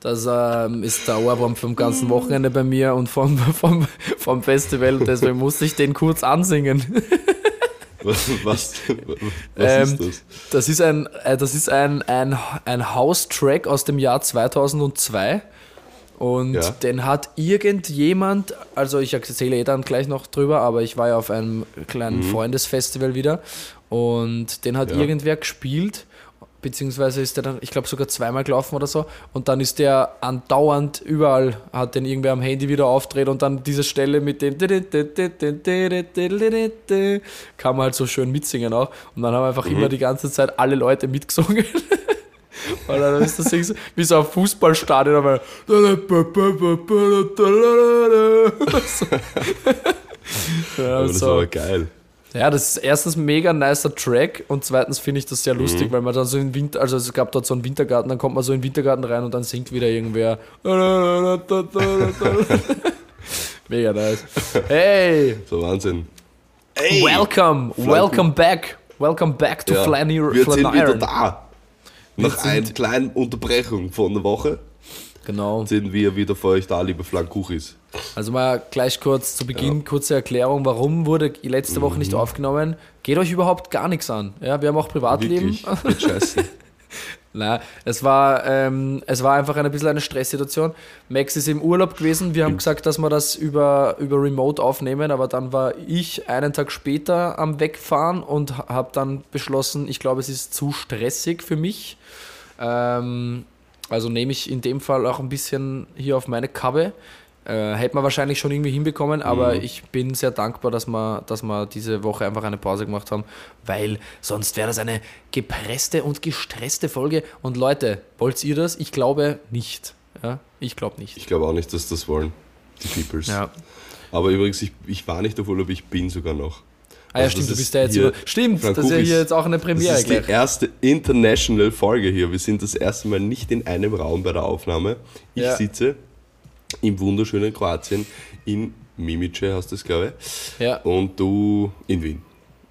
Das ähm, ist der Ohrwurm vom ganzen Wochenende bei mir und vom, vom, vom Festival. Deswegen musste ich den kurz ansingen. Was, was, was Ähm, ist das? Das ist ein, äh, das ist ein, ein, ein House-Track aus dem Jahr 2002. Und Ja. den hat irgendjemand, also ich erzähle eh dann gleich noch drüber, aber ich war ja auf einem kleinen Freundesfestival wieder und den hat Mhm. Ja. irgendwer gespielt, beziehungsweise ist der dann, ich glaube sogar zweimal gelaufen oder so und dann ist der andauernd überall, hat den irgendwer am Handy wieder aufdreht und dann diese Stelle mit dem kann man halt so schön mitsingen auch und dann haben einfach immer die ganze Zeit alle Leute mitgesungen. Und dann ist das so, wie so ein Fußballstadion, aber ja, Aber das so. war aber geil. ja, das ist erstens ein mega nicer Track und zweitens finde ich das sehr lustig, weil man dann so im Winter, also es gab dort so einen Wintergarten, dann kommt man so in den Wintergarten rein und dann singt wieder irgendwer. mega nice. Hey, So Wahnsinn. welcome, welcome back, welcome back to Ja, Flanier. wir sind wieder da. Nach einer kleinen Unterbrechung von der Woche Genau. sind wir wieder für euch da, liebe Flankuchis. Also mal gleich kurz zu Beginn, kurze Erklärung, warum wurde letzte Woche Mhm. nicht aufgenommen. Geht euch überhaupt gar nichts an. Ja, wir haben auch Privatleben. Wirklich, scheiße. Nein, es war, ähm, es war einfach ein bisschen eine Stresssituation. Max ist im Urlaub gewesen. Wir haben gesagt, dass wir das über, über Remote aufnehmen, aber dann war ich einen Tag später am Wegfahren und habe dann beschlossen, ich glaube, es ist zu stressig für mich. Ähm, also nehme ich in dem Fall auch ein bisschen hier auf meine Kappe. Äh, hätte man wahrscheinlich schon irgendwie hinbekommen, aber ich bin sehr dankbar, dass wir, dass wir diese Woche einfach eine Pause gemacht haben, weil sonst wäre das eine gepresste und gestresste Folge. Und Leute, wollt ihr das? Ich glaube nicht. Ja, ich glaube nicht. Ich glaube auch nicht, dass das wollen, die Peoples. Ja. Aber übrigens, ich, ich war nicht auf Urlaub, ich bin sogar noch. Ah ja, Also stimmt, das du bist ist ja jetzt über. Stimmt, das ist ja hier jetzt auch eine Das Premiere ist die gleich. erste international Folge hier. Wir sind das erste Mal nicht in einem Raum bei der Aufnahme. Ich Ja. sitze im wunderschönen Kroatien in Mimice, heißt das, glaube ich. Ja, Und du in Wien.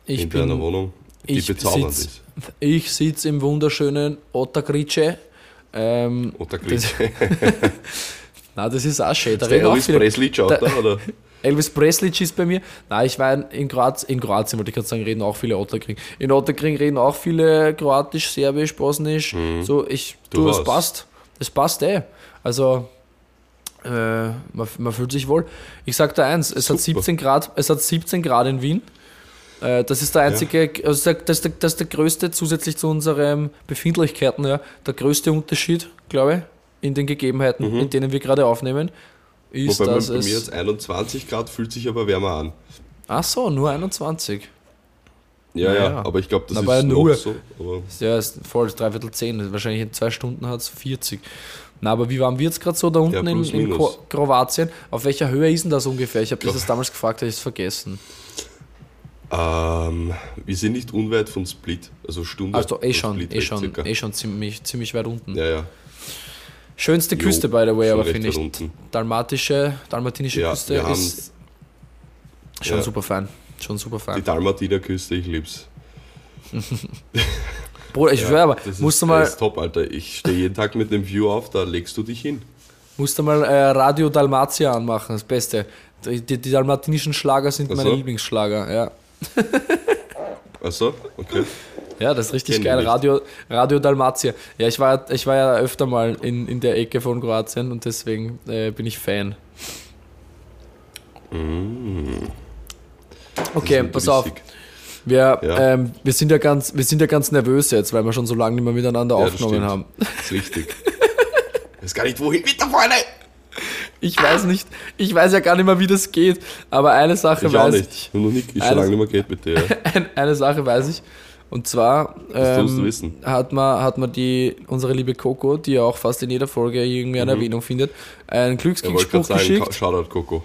ich in deiner bin. Wohnung, die Ich bezaubernd sitz, ist. ich sitze im wunderschönen Ottakrice. Ähm, das, na, das ist auch schön. Da der reden auch Elvis Presley da, oder? Elvis Presley ist bei mir. Nein, ich war in, Kroatien, in Kroatien, wollte ich gerade sagen, reden auch viele Otterkring. In Otterkring reden auch viele Kroatisch, Serbisch, Bosnisch. So, ich, Du du, es passt. Es passt eh. Also, äh, man, man fühlt sich wohl. Ich sag dir eins, es hat Super. 17 Grad, es hat 17 Grad in Wien. Äh, das ist der einzige, also der- das, ist der, das ist der größte, zusätzlich zu unseren Befindlichkeiten, ja, der größte Unterschied, glaube ich, in den Gegebenheiten, in denen wir gerade aufnehmen, ist, Wobei man, dass bei mir jetzt 21 Grad fühlt sich aber wärmer an. Ach so, nur 21. Ja, ja, Ja. aber ich glaube, das Aber ist nur. noch so. Ja, ist voll, dreiviertel zehn. Wahrscheinlich in zwei Stunden hat es 40. Na, aber wie warm wird es gerade so da unten in, plus, in. Kro Kroatien? Auf welcher Höhe ist denn das ungefähr? Ich habe das damals gefragt, habe ich es vergessen. ähm, wir sind nicht unweit von Split, also Stunde. Also eh schon, eh schon, eh schon ziemlich, ziemlich weit unten. Ja, ja. Schönste Jo, Küste, by the way, aber finde ich. unten. Dalmatische, dalmatinische Ja, Küste ist schon ja. super fein. Schon super die fein. Dalmatiner-Küste, ich lieb's. Bruder, ich schwöre aber, Das ist, musst du das mal, ist top, Alter. Ich stehe jeden Tag mit dem View auf, da legst du dich hin. musst du mal äh, Radio Dalmatia anmachen, das Beste. Die, die, die dalmatinischen Schlager sind Ach meine so? Lieblingsschlager, ja. Achso, okay. Ja, das ist richtig Kenn geil. Radio, Radio Dalmatia. Ja, ich war, ich war ja öfter mal in, in der Ecke von Kroatien und deswegen äh, bin ich Fan. Okay, Das pass auf. Wir, Ja. ähm, wir, sind ja ganz, wir sind ja ganz nervös jetzt, weil wir schon so lange nicht mehr miteinander Ja, aufgenommen haben. Das ist richtig. Ich weiß gar nicht, wohin mit der Freunde. Ich weiß nicht, ich weiß ja gar nicht mehr, wie das geht, aber eine Sache Ich weiß ich. Ich habe noch nicht, ich schon lange nicht mehr geht mit dir. Ein, eine Sache weiß ich. Und zwar ähm, hat man, hat man die, unsere liebe Coco, die ja auch fast in jeder Folge irgendwie eine Erwähnung findet, einen Glückskickspruch sagen, geschickt. Shoutout Coco.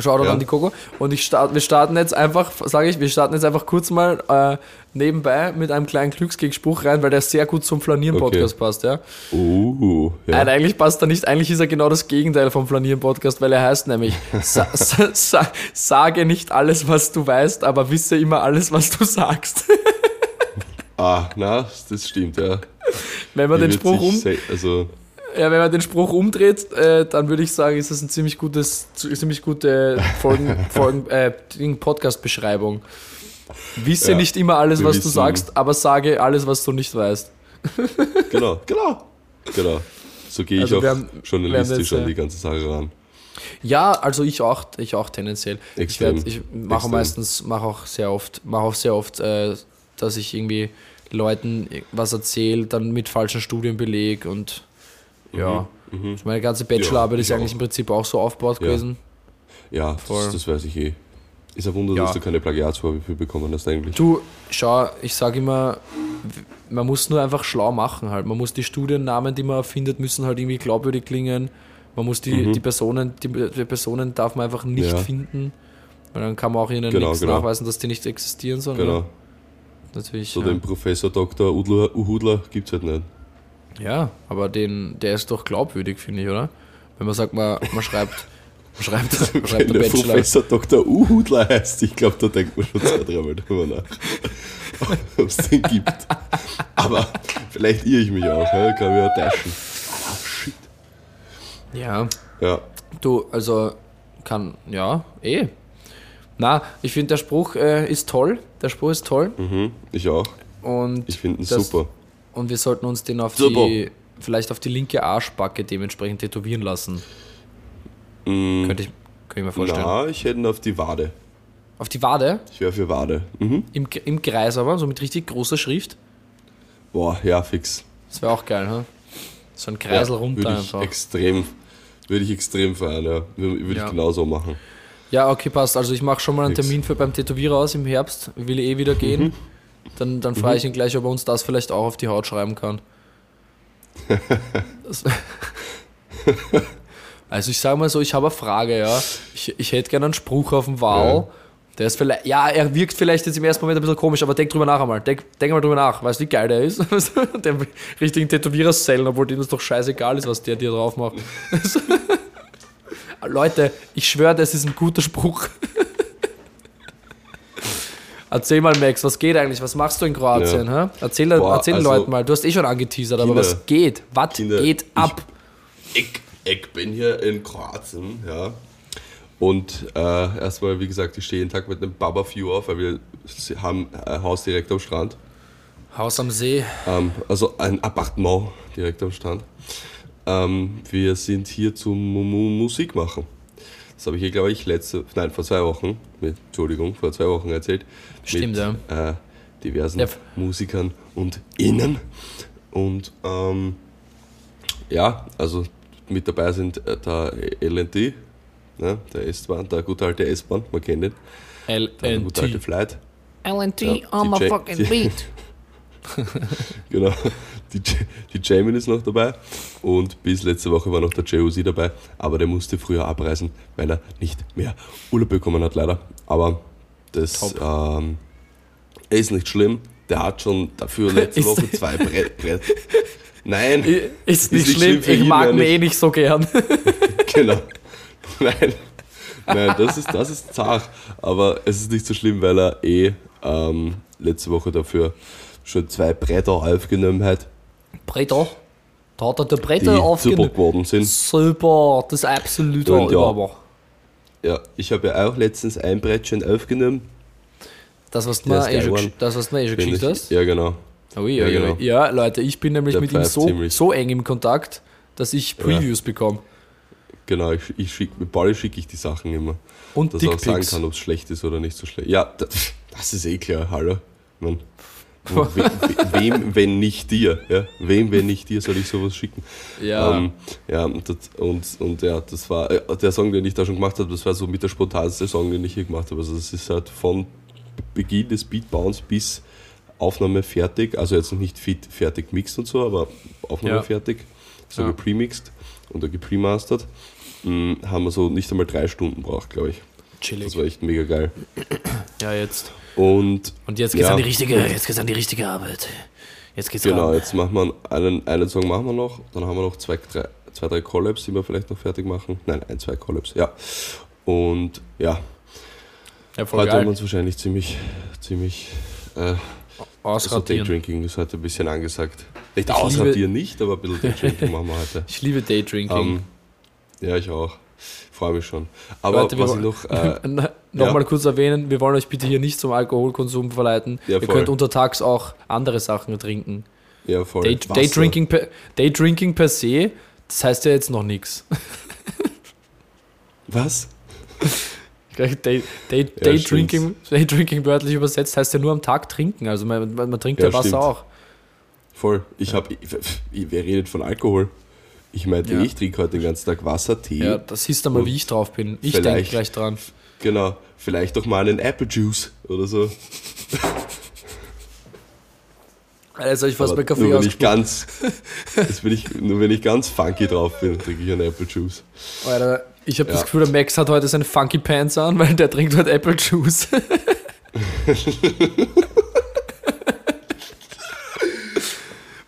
Shoutout Ja. an die Coco. Und ich start, wir starten jetzt einfach, sage ich, wir starten jetzt einfach kurz mal äh, nebenbei mit einem kleinen Glücksgegenspruch rein, weil der sehr gut zum Flanieren-Podcast passt, ja. Uh, ja. Nein, eigentlich passt er nicht. Eigentlich ist er genau das Gegenteil vom Flanieren-Podcast, weil er heißt nämlich, sa sa sa sage nicht alles, was du weißt, aber wisse immer alles, was du sagst. Ah, na, das stimmt, ja. Wenn man den Spruch um, Also, Ja, wenn man den Spruch umdreht, äh, dann würde ich sagen, ist das ein ziemlich gutes, ziemlich gute Folgen, Folgen, äh, Podcast-Beschreibung. Wisse Ja, nicht immer alles, was du wissen- sagst, aber sage alles, was du nicht weißt. genau, genau, genau. So gehe ich Also auch wir haben- journalistisch an die ganze Sache ran. Ja, also ich auch, ich auch tendenziell. Ich, Extrem. werd, ich mache meistens, mache auch sehr oft, mache auch sehr oft, äh, dass ich irgendwie Leuten was erzähle, dann mit falschen Studien beleg und ja. Meine ganze Bachelorarbeit Mhm, Ja, ist ich eigentlich auch. im Prinzip auch so aufgebaut Ja. gewesen. Ja, das, das weiß ich eh. Ist ein Wunder, Ja. dass du keine Plagiatsvorwürfe bekommen hast eigentlich. Du, schau, ich sage immer, man muss nur einfach schlau machen halt. Man muss die Studiennamen, die man erfindet, müssen halt irgendwie glaubwürdig klingen. Man muss die, die Personen, die, die Personen darf man einfach nicht Mhm. Finden. Weil dann kann man auch ihnen Genau, nichts genau. nachweisen, dass die nicht existieren, sondern Genau. Natürlich. So ja. den Professor Dr. Udler, Uhudler gibt es halt nicht. ja, aber den, der ist doch glaubwürdig, finde ich, oder? Wenn man sagt, man, man schreibt, man schreibt, man Wenn schreibt der der Bachelor. Professor Dr. Uhudler heißt, ich glaube, da denkt man schon zwei, dreimal drüber nach, ob es den gibt. Aber vielleicht irre ich mich auch, ja? kann mich auch täuschen. Ah, shit. Ja, Ja, Du, also kann, ja, eh. Na, ich finde der Spruch äh, ist toll. Der Spruch ist toll. mhm, ich auch. Und, Ich finde ihn super. und wir sollten uns den auf Super. die, vielleicht auf die linke Arschbacke dementsprechend tätowieren lassen. Mm, Könnte ich, könnte ich mir vorstellen. na, ich hätte ihn auf die Wade. Auf die Wade, Ich wäre für Wade. Mhm. im, im Kreis aber, so mit richtig großer Schrift. Boah, ja, fix. Das wäre auch geil, ha? So ein Kreisel ja, runter würde ich einfach. extrem, würde ich extrem feiern, ja. Würde würde Ja. ich genauso machen. Ja, okay, passt. Also ich mache schon mal einen. Termin für beim Tätowierer aus im Herbst. Will eh wieder gehen. Mhm. Dann, dann frage ich ihn gleich, ob er uns das vielleicht auch auf die Haut schreiben kann. Also ich sage mal so, ich habe eine Frage, ja. Ich, ich hätte gerne einen Spruch auf dem Wow. Der ist vielleicht, ja, er wirkt vielleicht jetzt im ersten Moment ein bisschen komisch, aber denk drüber nach einmal. Denk, denk mal drüber nach. Weißt du, wie geil der ist? der richtigen Tätowierer sellen, obwohl dem das doch scheißegal ist, was der dir drauf macht. Leute, ich schwöre, das ist ein guter Spruch. Erzähl mal, Max, was geht eigentlich? Was machst du in Kroatien? hä? Erzähl, Boah, erzähl den also, Leuten mal. Du hast eh schon angeteasert, aber Kinder, was geht? Was Kinder, geht ich- ab? Ich, ich bin hier in Kroatien, ja. Und äh, erstmal, wie gesagt, ich stehe jeden Tag mit einem Baba View auf, weil wir haben ein Haus direkt am Strand. Haus am See. Ähm, also ein Appartement direkt am Strand. Ähm, wir sind hier zum Mu- Mu- Musik machen. Das habe ich hier, glaube ich, letzte, nein, vor zwei Wochen, mit, Entschuldigung, vor zwei Wochen erzählt. Stimmt, mit, Äh, diversen Ja. Musikern und Innen. Und ähm, ja, also mit dabei sind äh, der LNT, ne, der S-Bahn, der gute alte S-Bahn, man kennt ihn. Der gute alte LNT. Flight. LNT Ja, on Ja- fucking beat. Genau. Die, die Jamin ist noch dabei und bis letzte Woche war noch der Jay dabei, aber der musste früher abreisen, weil er nicht mehr Urlaub bekommen hat, leider. Aber das ähm, ist nicht schlimm. Der hat schon dafür letzte Ist- Woche zwei Brett, Brett. Nein, Ist nicht nicht schlimm, schlimm ich ihn, mag ihn eh ich- nicht so gern. genau. Nein, nein, das ist, das ist zart. Aber es ist nicht so schlimm, weil er eh ähm, letzte Woche dafür schon zwei Bretter aufgenommen hat, Bretter. Da hat er die die Bretter super aufgenommen. geworden sind. Super, das ist absolut Und ja. aber. Ja, ich habe ja auch letztens ein Brettchen aufgenommen. Das, was du mir eh schon, das, was eh geschickt hast. Ja, genau. Ui, Ja, genau. ja, Leute, ich bin nämlich Der mit ihm so, ziemlich. so eng im Kontakt, dass ich Previews bekomme. Genau, ich, ich schick, mit Pauli schicke ich die Sachen immer. Und Dass er auch sagen kann, ob es schlecht ist oder nicht so schlecht. Ja, das, das ist eh klar, hallo. Man, we, we, wem, wenn nicht dir? Ja? Wem, wenn nicht dir, soll ich sowas schicken? Ja. Ähm, ja, und, das, und, und ja, das war äh, der Song, den ich da schon gemacht habe, das war so mit der spontanste Song, den ich hier gemacht habe. Also das ist halt von Beginn des Beatbounds bis Aufnahme fertig, also jetzt noch nicht fit, fertig mixed und so, aber Aufnahme Ja. fertig, so Ja. gepremixed oder gepremastert. mh, haben wir so nicht einmal drei Stunden braucht, glaube ich. Das Chillig. war echt mega geil. Ja, jetzt. Und Und jetzt geht's Ja. an die richtige, jetzt geht's an die richtige Arbeit. Jetzt geht's genau, ran. jetzt machen wir einen, einen Song machen wir noch, dann haben wir noch zwei, drei, zwei, drei Collabs, die wir vielleicht noch fertig machen. Nein, ein, zwei Collabs, ja. Und ja, Ja, voll heute haben wir geil. uns wahrscheinlich ziemlich, ziemlich äh, also Ausradieren. Daydrinking ist heute ein bisschen angesagt. Nicht Ich ausradieren nicht, aber ein bisschen Daydrinking machen wir heute. Ich liebe Daydrinking. Ähm, ja, ich auch. Freue mich schon. Aber Leute, was ich noch. Äh, Nochmal ja. kurz erwähnen, wir wollen euch bitte hier nicht zum Alkoholkonsum verleiten. Ja, Ihr könnt untertags auch andere Sachen trinken. ja, voll. Day, Wasser. Daydrinking, per, Daydrinking per se, das heißt ja jetzt noch nichts. Was? Day, Day, Day, Daydrinking, Daydrinking wörtlich übersetzt heißt ja nur am Tag trinken. Also man, man, man trinkt ja, Ja, Wasser stimmt. auch. Voll. Ich habe. Wer redet von Alkohol? Ich meinte, Ja. ich trinke heute den ganzen Tag Wasser, Tee. Ja, das siehst du mal, Und wie ich drauf bin. Ich denke gleich dran. Genau. Vielleicht auch mal einen Apple Juice oder so. Also ich Aber bei Kaffee nur wenn ich ganz. Das bin ich, nur wenn ich ganz funky drauf bin, trinke ich einen Apple Juice. Alter, ich habe das Ja. Gefühl, der Max hat heute seine Funky Pants an, weil der trinkt heute Apple Juice.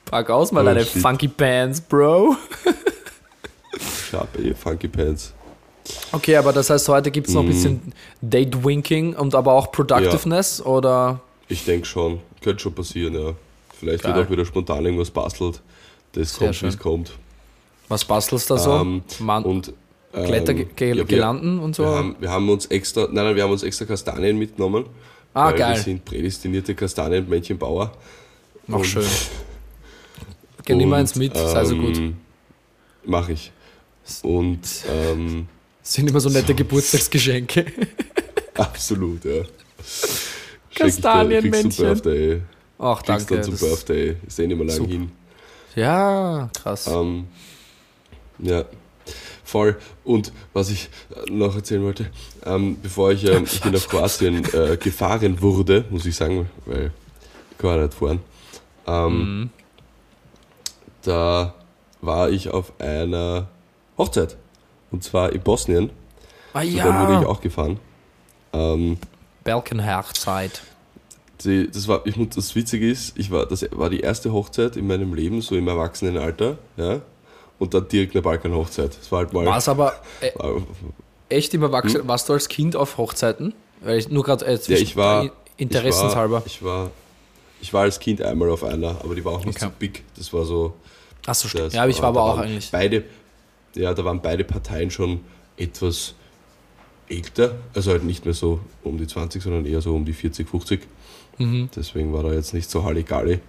Pack aus mal Oh, deine shit. Funky Pants, Bro. Ich habe eh funky Pants. Okay, aber das heißt, heute gibt es noch ein Mhm. bisschen Daydrinking und aber auch Productiveness oder Ich denke schon. Könnte schon passieren, ja. Vielleicht Geil. wird auch wieder spontan irgendwas bastelt. Das Sehr kommt, wie es kommt. was bastelst du da so? Ähm, Man Und. ähm, Klettergelanden ja, wir- und so? Wir haben, wir haben uns extra, nein, nein, wir haben uns extra Kastanien mitgenommen. ah, weil Wir geil. sind prädestinierte Kastanienmännchenbauer. Noch schön. Geh nimm eins mit, sei so gut. ähm, Mach ich. Und ähm, Das sind immer so nette Geburtstagsgeschenke. absolut, ja. Kastanienmännchen. Kriegst. Ach, Kriegst danke. dann zum das- Birthday. Ist eh nicht mehr lang Super. hin. Ja, krass. Ähm, ja, voll. Und was ich äh, noch erzählen wollte, ähm, bevor ich, ähm, ich bin nach Kroatien äh, gefahren wurde, muss ich sagen, weil ich kann nicht fahren, ähm, Mhm. da war ich auf einer Hochzeit. Und zwar in Bosnien. Ah Und dann wurde ich ja, auch gefahren. Ähm, Balkenherzeit. die, das war, ich muss, das Witzige ist, ich war, das war die erste Hochzeit in meinem Leben, so im Erwachsenenalter, ja. Und dann direkt eine Balkanhochzeit. Das war halt mal. War's aber äh, war- echt im Erwachsenen, warst du als Kind auf Hochzeiten? Weil ich nur gerade äh, Hm? Ja, ich war. interessenshalber. Ich war, ich war, ich war als Kind einmal auf einer, aber die war auch nicht Okay. so big. Das war so. Achso, Das stimmt. Ja, aber ich war da aber auch eigentlich. Beide, ja, da waren beide Parteien schon etwas älter. Also halt nicht mehr so um die 20, sondern eher so um die 40, 50. Mhm. Deswegen war da jetzt nicht so Halligalli.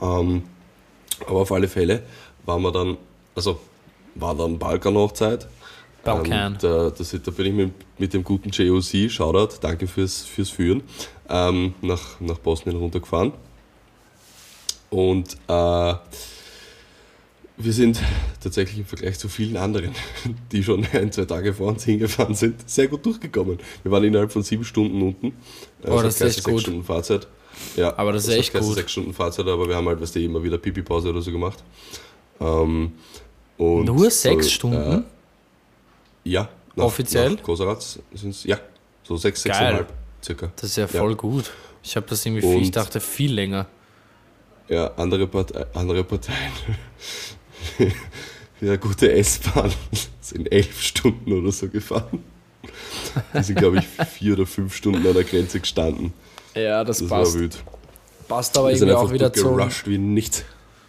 Ähm, aber auf alle Fälle waren wir dann, also war dann Balkan-Hochzeit. Balkan. Ähm, da, das, da bin ich mit, mit dem guten JOC, Shoutout, danke fürs, fürs Führen, ähm, nach, nach Bosnien runtergefahren. Und äh, wir sind tatsächlich im Vergleich zu vielen anderen, die schon ein, zwei Tage vor uns hingefahren sind, sehr gut durchgekommen. Wir waren innerhalb von sieben Stunden unten. Äh, Oh, es das ist echt sechs gut. Stunden Fahrzeit. Ja, Aber das ist echt gut. Sechs Stunden Fahrzeit, aber wir haben halt, weißt du, immer wieder Pipi-Pause oder so gemacht. Ähm, und Nur sechs so, Stunden? Äh, ja. Nach, Offiziell? Nach Kosaratz sind's, ja, so sechs, sechseinhalb circa. Das ist ja Ja. voll gut. Ich habe das irgendwie, viel, ich Und- dachte viel länger. Ja, andere, Partei, andere Parteien. Wie eine gute S-Bahn sind elf Stunden oder so gefahren. Die sind, glaube ich, vier oder fünf Stunden an der Grenze gestanden. Ja, das, Das passt. war wild. Passt aber Wir irgendwie auch wieder zum, wie nichts.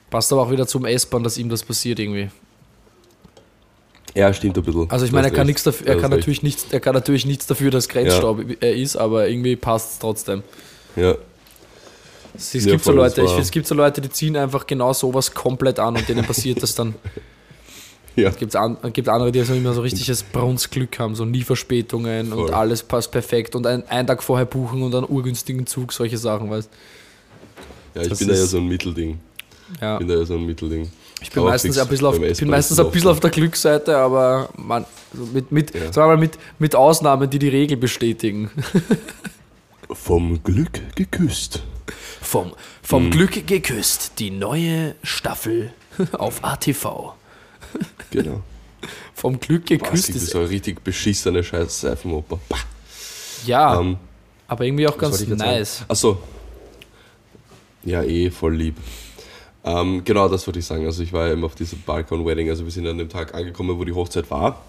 passt aber auch wieder zum S-Bahn, dass ihm das passiert irgendwie. Ja, stimmt ein bisschen. Also ich meine, er kann nichts dafür, er kann natürlich nichts, er kann natürlich nichts dafür, dass Grenzstaub er ist, aber irgendwie passt es trotzdem. Ja, Es, es Ja, gibt so Leute, ich, es gibt so Leute, die ziehen einfach genau sowas komplett an und denen passiert das dann. ja. Es gibt, an, gibt andere, die so immer so richtiges Brunstglück haben, so nie Verspätungen und Voll. alles passt perfekt und ein, einen Tag vorher buchen und einen urgünstigen Zug, solche Sachen, weißt ja ich Das bin da ja so ein Mittelding. ja. Ich bin da ja so ein Mittelding. Ich bin meistens, ein bisschen auf, bin meistens ist ein bisschen auf der Glücksseite, aber man, also mit, mit, Ja. sagen wir mal, mit, mit Ausnahmen, die die Regel bestätigen. Vom Glück geküsst. Vom, vom Glück geküsst, die neue Staffel auf ATV. Genau. Vom Glück geküsst das ist so eine richtig beschissene scheiß Seifenoper. Ja, Ähm, aber irgendwie auch ganz sagen? nice. Achso. Ja, eh, voll lieb. Ähm, genau, das wollte ich sagen. Also ich war eben auf diesem Balkon-Wedding. Also wir sind an dem Tag angekommen, wo die Hochzeit war.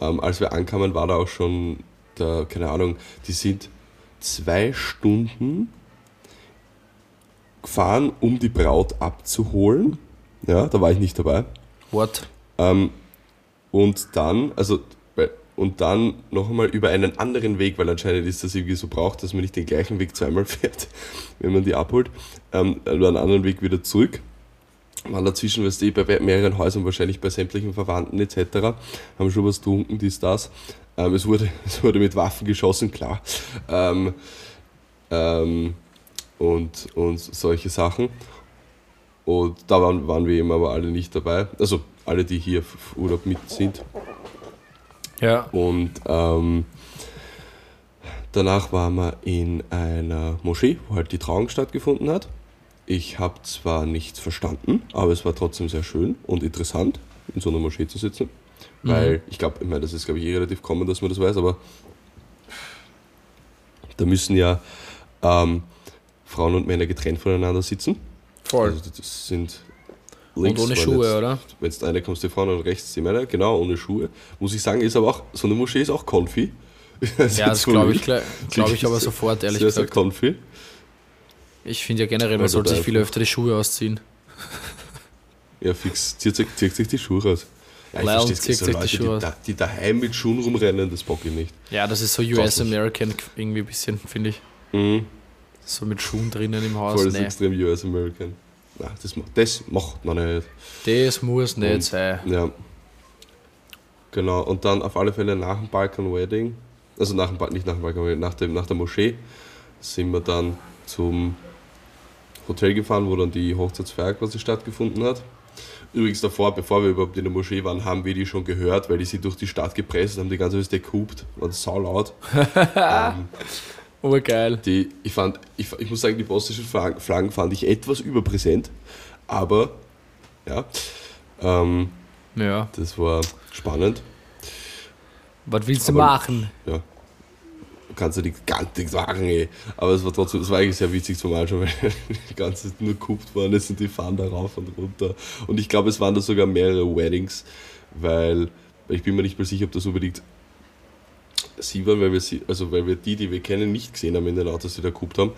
Ähm, als wir ankamen, war da auch schon, der, keine Ahnung, die sind zwei Stunden gefahren, um die Braut abzuholen. Ja, da war ich nicht dabei. What? Ähm, und dann, also, und dann noch einmal über einen anderen Weg, weil anscheinend ist das irgendwie so braucht, dass man nicht den gleichen Weg zweimal fährt, wenn man die abholt, ähm, über einen anderen Weg wieder zurück. Waren dazwischen, weißt du, bei mehreren Häusern, wahrscheinlich bei sämtlichen Verwandten etc., haben schon was getrunken, dies, das. Ähm, es, wurde, es wurde mit Waffen geschossen, klar. Ähm, ähm, und, und solche Sachen. Und da waren, waren wir eben aber alle nicht dabei. Also alle, die hier auf Urlaub mit sind. Ja. Und ähm, danach waren wir in einer Moschee, wo halt die Trauung stattgefunden hat. Ich habe zwar nichts verstanden, aber es war trotzdem sehr schön und interessant, in so einer Moschee zu sitzen. Weil ich glaube, ich meine, das ist glaube ich eh relativ common, dass man das weiß, aber da müssen ja ähm, Frauen und Männer getrennt voneinander sitzen. Voll. Also das sind Und links ohne waren Schuhe, jetzt- oder? wenn es eine kommst, die Frauen und rechts die Männer, genau, ohne Schuhe. Muss ich sagen, ist aber auch, so eine Moschee ist auch comfy. Ja, das glaube ich, glaub ich aber sofort, ehrlich sehr, sehr gesagt. comfy. Ich finde ja generell, man Also sollte sich viel öfter die Schuhe ausziehen. Ja, fix, zieht sich, zieht sich die Schuhe raus. Ja, ich Leon versteh's zieht so sich die Leute, Schuhe die, da, die daheim mit Schuhen rumrennen, das bock ich nicht. Ja, das ist so US-American irgendwie ein bisschen, finde ich. Mhm. So mit Schuhen drinnen im Haus. Voll das Nee, extrem US-American. Nein, das, das macht man nicht. das muss nicht Und- sein. Ja. Genau, und dann auf alle Fälle nach dem Balkan Wedding, also nach dem, Ba- nicht nach dem Balkan Wedding, nach, dem, nach der Moschee, sind wir dann zum Hotel gefahren, wo dann die Hochzeitsfeier quasi stattgefunden hat. Übrigens davor, bevor wir überhaupt in der Moschee waren, haben wir die schon gehört, weil die sind durch die Stadt gepresst und haben die ganze Zeit gehupt. War das saulaut. ähm, Oh, geil. die, ich, fand, ich, ich muss sagen, die bosnischen Flaggen, fand ich etwas überpräsent, aber ja, ähm, Ja. das war spannend. Was willst du Aber- machen? Ja. Du kannst ja nichts ganz nichts machen, ey. Aber es war trotzdem, es war eigentlich sehr witzig zum Anschauen, weil die ganze Zeit nur gehupt worden ist und die fahren da rauf und runter. Und ich glaube, es waren da sogar mehrere Weddings, weil, weil ich bin mir nicht mehr sicher, ob das unbedingt sie waren, weil wir sie, also weil wir die, die wir kennen, nicht gesehen haben in den Autos, die da gehupt haben.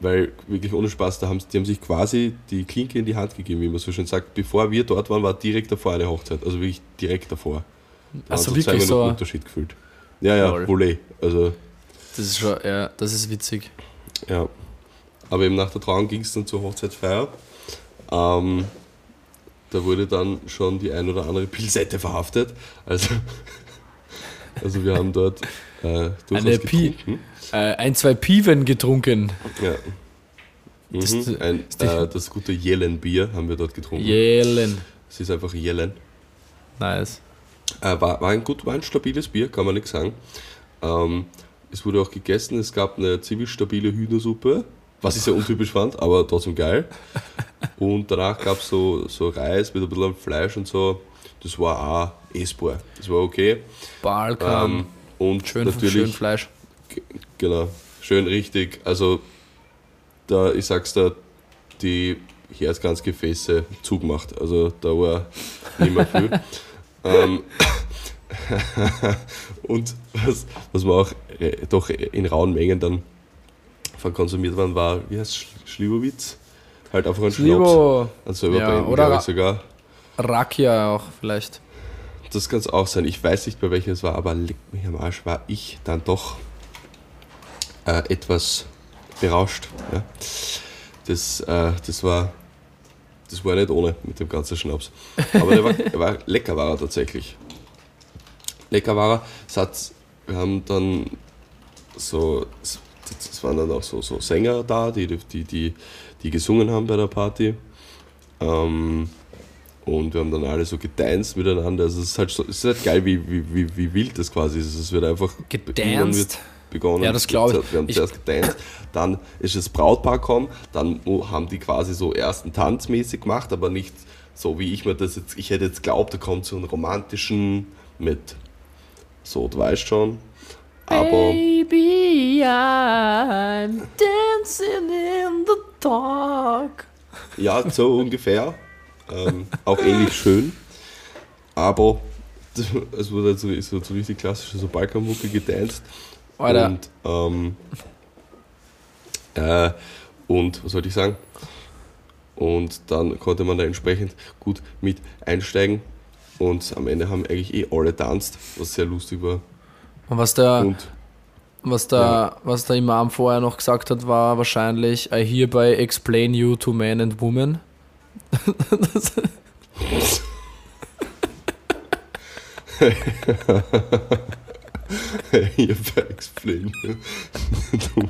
Weil wirklich ohne Spaß, da haben, die haben sich quasi die Klinke in die Hand gegeben, wie man so schön sagt. Bevor wir dort waren, war direkt davor eine Hochzeit. Also wirklich direkt davor. Da haben so zwei wirklich Minuten so. Unterschied gefühlt. Ja, ja. Volé. Also, Das ist schon, ja, das ist witzig. ja. Aber eben nach der Trauung ging es dann zur Hochzeitsfeier. Ähm, da wurde dann schon die ein oder andere Pilsette verhaftet. Also, also wir haben dort äh, durchaus getrunken. Äh, ein, zwei Piven getrunken. Ja. Das- Mhm. Ein, äh, das gute Jelen-Bier haben wir dort getrunken. Jelen. Es ist einfach Jelen. Nice. Äh, war, war, ein gut, war ein stabiles Bier, kann man nichts sagen. Ähm, es wurde auch gegessen, es gab eine ziemlich stabile Hühnersuppe, was ich sehr untypisch fand, aber trotzdem geil. Und danach gab es so, so Reis mit ein bisschen Fleisch und so. Das war auch essbar. Das war okay. Balkan. Ähm, und schön, natürlich, schön Fleisch. genau, schön richtig. Also, da, ich sag's da, die Herzkranzgefäße zugemacht. Also, da war nicht mehr viel. ähm, und was, was wir auch äh, doch in rauen Mengen dann verkonsumiert waren, war, wie heißt Sch Schliwowitz? Halt einfach ein Schnaps. Schlibo. Selber Ja, oder sogar. Rakia auch vielleicht. Das kann es auch sein. Ich weiß nicht, bei welcher es war, aber leck mich am Arsch, war ich dann doch äh, etwas berauscht. Ja. Das, äh, das, war, das war nicht ohne mit dem ganzen Schnaps. Aber der war, der war lecker war er tatsächlich. Lecker war er. Es hat, wir haben dann so, es waren dann auch so, so Sänger da, die, die, die, die gesungen haben bei der Party. Ähm, und wir haben dann alle so gedanced miteinander. Also es ist halt, so, es ist halt geil, wie, wie, wie, wie wild das quasi ist. Es wird einfach Gedanced? begonnen. Ja, das glaub ich. Wir haben Ich- zuerst gedanced, dann ist das Brautpaar gekommen, dann haben die quasi so ersten Tanz mäßig gemacht, aber nicht so wie ich mir das jetzt, ich hätte jetzt glaubt, da kommt so einen romantischen mit, so, du weißt schon, aber Baby, I'm dancing in the dark. ja, so ungefähr, ähm, auch ähnlich schön, aber es wurde so, so, so richtig klassische so Balkanmucke gedanced Alter. und ähm, äh, und was wollte ich sagen? Und dann konnte man da entsprechend gut mit einsteigen. Und am Ende haben eigentlich eh alle tanzt, was sehr lustig war. Und was der, Und was, der, was der Imam vorher noch gesagt hat, war wahrscheinlich I hereby explain you to man and woman.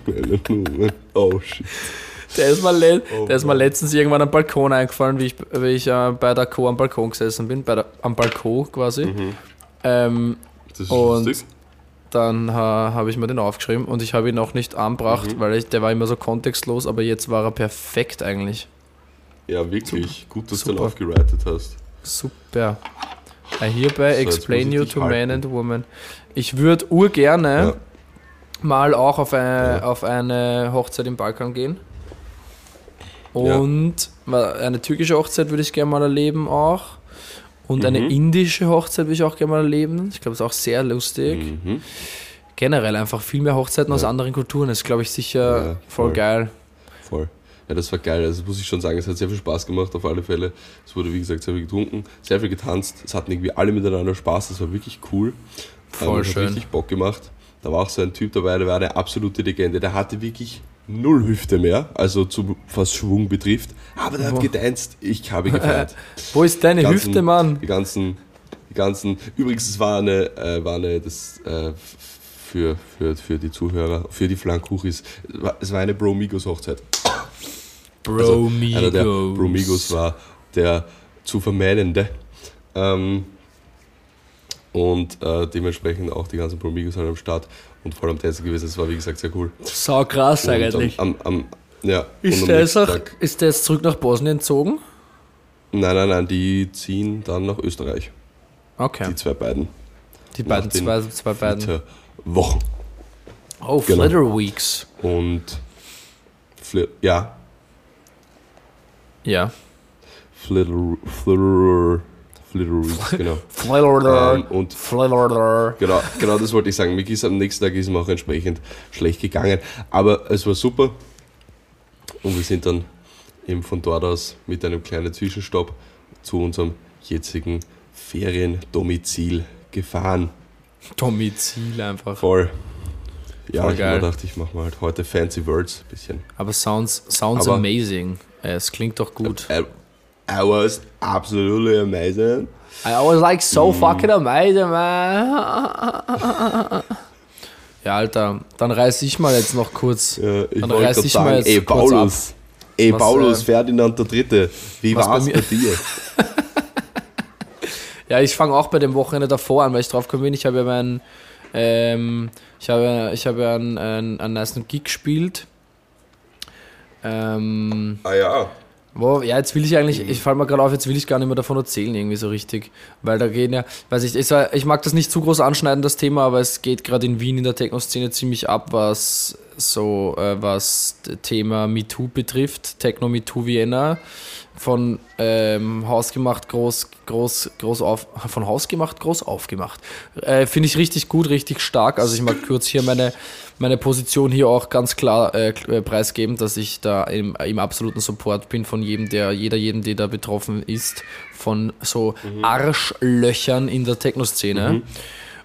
Meine Nummer. oh shit. Der ist, mal le Oh der ist mir Mann. letztens irgendwann am Balkon eingefallen, wie ich, wie ich äh, bei der Co am Balkon gesessen bin, bei der, am Balkon quasi. Mhm. Ähm, Das ist Und- lustig. dann äh, habe ich mir den aufgeschrieben und ich habe ihn auch nicht angebracht, Mhm. weil ich, der war immer so kontextlos, aber jetzt war er perfekt eigentlich. Ja, wirklich. Gut, dass du Super. den aufgewritet hast. Super. I hereby jetzt explain you to man halten. and woman. Ich würde urgerne Ja. mal auch auf eine, Ja. auf eine Hochzeit im Balkan gehen. Und wa- eine türkische Hochzeit würde ich gerne mal erleben auch. Und eine Mhm. indische Hochzeit würde ich auch gerne mal erleben. Ich glaube, es ist auch sehr lustig. Mhm. Generell einfach viel mehr Hochzeiten aus Ja. anderen Kulturen. Das ist, glaube ich, sicher Ja, voll voll. geil. Voll. Ja, das war geil. Also muss ich schon sagen, es hat sehr viel Spaß gemacht, auf alle Fälle. Es wurde, wie gesagt, sehr viel getrunken, sehr viel getanzt. Es hatten irgendwie alle miteinander Spaß. Das war wirklich cool. Voll es schön. Hat richtig Bock gemacht. Da war auch so ein Typ dabei, der war eine absolute Legende. Der hatte wirklich null Hüfte mehr, also zu, was Schwung betrifft. Aber der Boah. hat getanzt. Ich habe gefeiert. Wo ist deine ganzen- Hüfte, Mann? Die ganzen, die ganzen. Übrigens, es war eine, äh, war eine das, äh, für, für, für die Zuhörer, für die Flankuchis, es war- es war eine Bro-Migos-Hochzeit. Also, einer der Bromigos war der zu vermeidende. Ähm, und äh, dementsprechend auch die ganzen Bromigos halt am Start und voll am Tänzer gewesen. Das war wie gesagt sehr cool. Sau krass Und eigentlich. Am, am, am, ja, Ist der, jetzt auch, ist der jetzt zurück nach Bosnien gezogen? Nein, nein, nein, die ziehen dann nach Österreich. Okay. Die zwei beiden. Die beiden, den zwei, zwei beiden. Wochen. Oh, genau. Flitter Weeks. Und ja, Ja. Flitter, Flitter, Flitter Weeks, genau. Flitter. Ähm, und Flitter. Genau, genau das wollte ich sagen. Mir ist am nächsten Tag ist mir auch entsprechend schlecht gegangen. Aber es war super. Und wir sind dann eben von dort aus mit einem kleinen Zwischenstopp zu unserem jetzigen Feriendomizil gefahren. Domizil einfach. Voll. Ja, Voll ich geil. mir dachte, ich mache mal halt heute Fancy Words ein bisschen. Aber sounds, sounds Aber- amazing. Es klingt doch gut. I, I was absolutely amazing. I was like so Mm. fucking amazing, man. Ja, Alter, dann reiß ich mal jetzt noch kurz. Ja, ich Dann reiß ich mal sagen, jetzt ey kurz Paulus, ey Was, Paulus äh, Ferdinand der Dritte, wie was bei war's mir- bei dir? Ja, ich fange auch bei dem Wochenende davor an, weil ich drauf gekommen bin. Ich habe ja meinen, ähm, ich habe, ich habe ja einen, einen, einen niceen Gig gespielt. Ähm, ah ja, Wo, ja, jetzt will ich eigentlich, ich fall mir gerade auf, jetzt will ich gar nicht mehr davon erzählen, irgendwie so richtig. Weil da gehen ja, weiß ich, ich, ich mag das nicht zu groß anschneiden, das Thema, aber es geht gerade in Wien in der Techno-Szene ziemlich ab, was so, äh, was das Thema MeToo betrifft. Techno MeToo Vienna. Von ähm, Hausgemacht groß, groß, groß auf, von Hausgemacht groß aufgemacht. Äh, Finde ich richtig gut, richtig stark. Also ich mag kurz hier meine, meine Position hier auch ganz klar äh, äh, preisgeben, dass ich da im, im absoluten Support bin von jedem, der, jeder, jedem, der da betroffen ist, von so Arschlöchern in der Techno-Szene.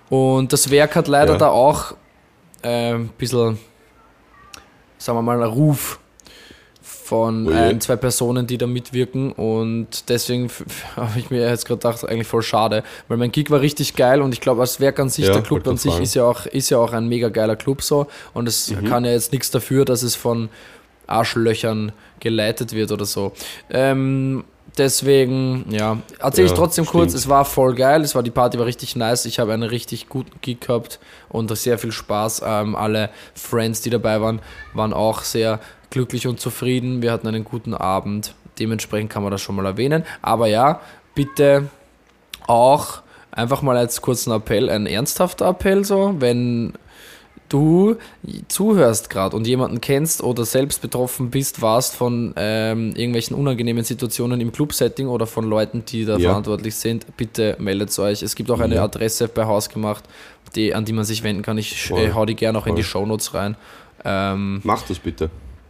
Und das Werk hat leider Ja. da auch äh, ein bisschen, sagen wir mal, einen Ruf von Oh ein, zwei Personen, die da mitwirken und deswegen habe ich mir jetzt gerade gedacht, eigentlich voll schade, weil mein Gig war richtig geil und ich glaube, als Werk an sich, Ja, der Club an sich ist ja, auch, ist ja auch ein mega geiler Club so und es Mhm. kann ja jetzt nichts dafür, dass es von Arschlöchern geleitet wird oder so. Ähm, deswegen, ja, erzähle ich Ja, trotzdem kurz, stimmt. es war voll geil, es war, die Party war richtig nice, ich habe einen richtig guten Gig gehabt und sehr viel Spaß. Ähm, alle Friends, die dabei waren, waren auch sehr glücklich und zufrieden. Wir hatten einen guten Abend Dementsprechend kann man das schon mal erwähnen. Aber ja, bitte auch einfach mal als kurzen Appell, ein ernsthafter Appell so, wenn du zuhörst gerade und jemanden kennst oder selbst betroffen bist, warst von ähm, irgendwelchen unangenehmen Situationen im Clubsetting oder von Leuten, die da ja. verantwortlich sind, bitte meldet euch. Es gibt auch eine ja. Adresse bei Haus gemacht, die, an die man sich wenden kann. Ich äh, hau die gerne auch voll. in die Shownotes rein. Ähm, Mach das bitte.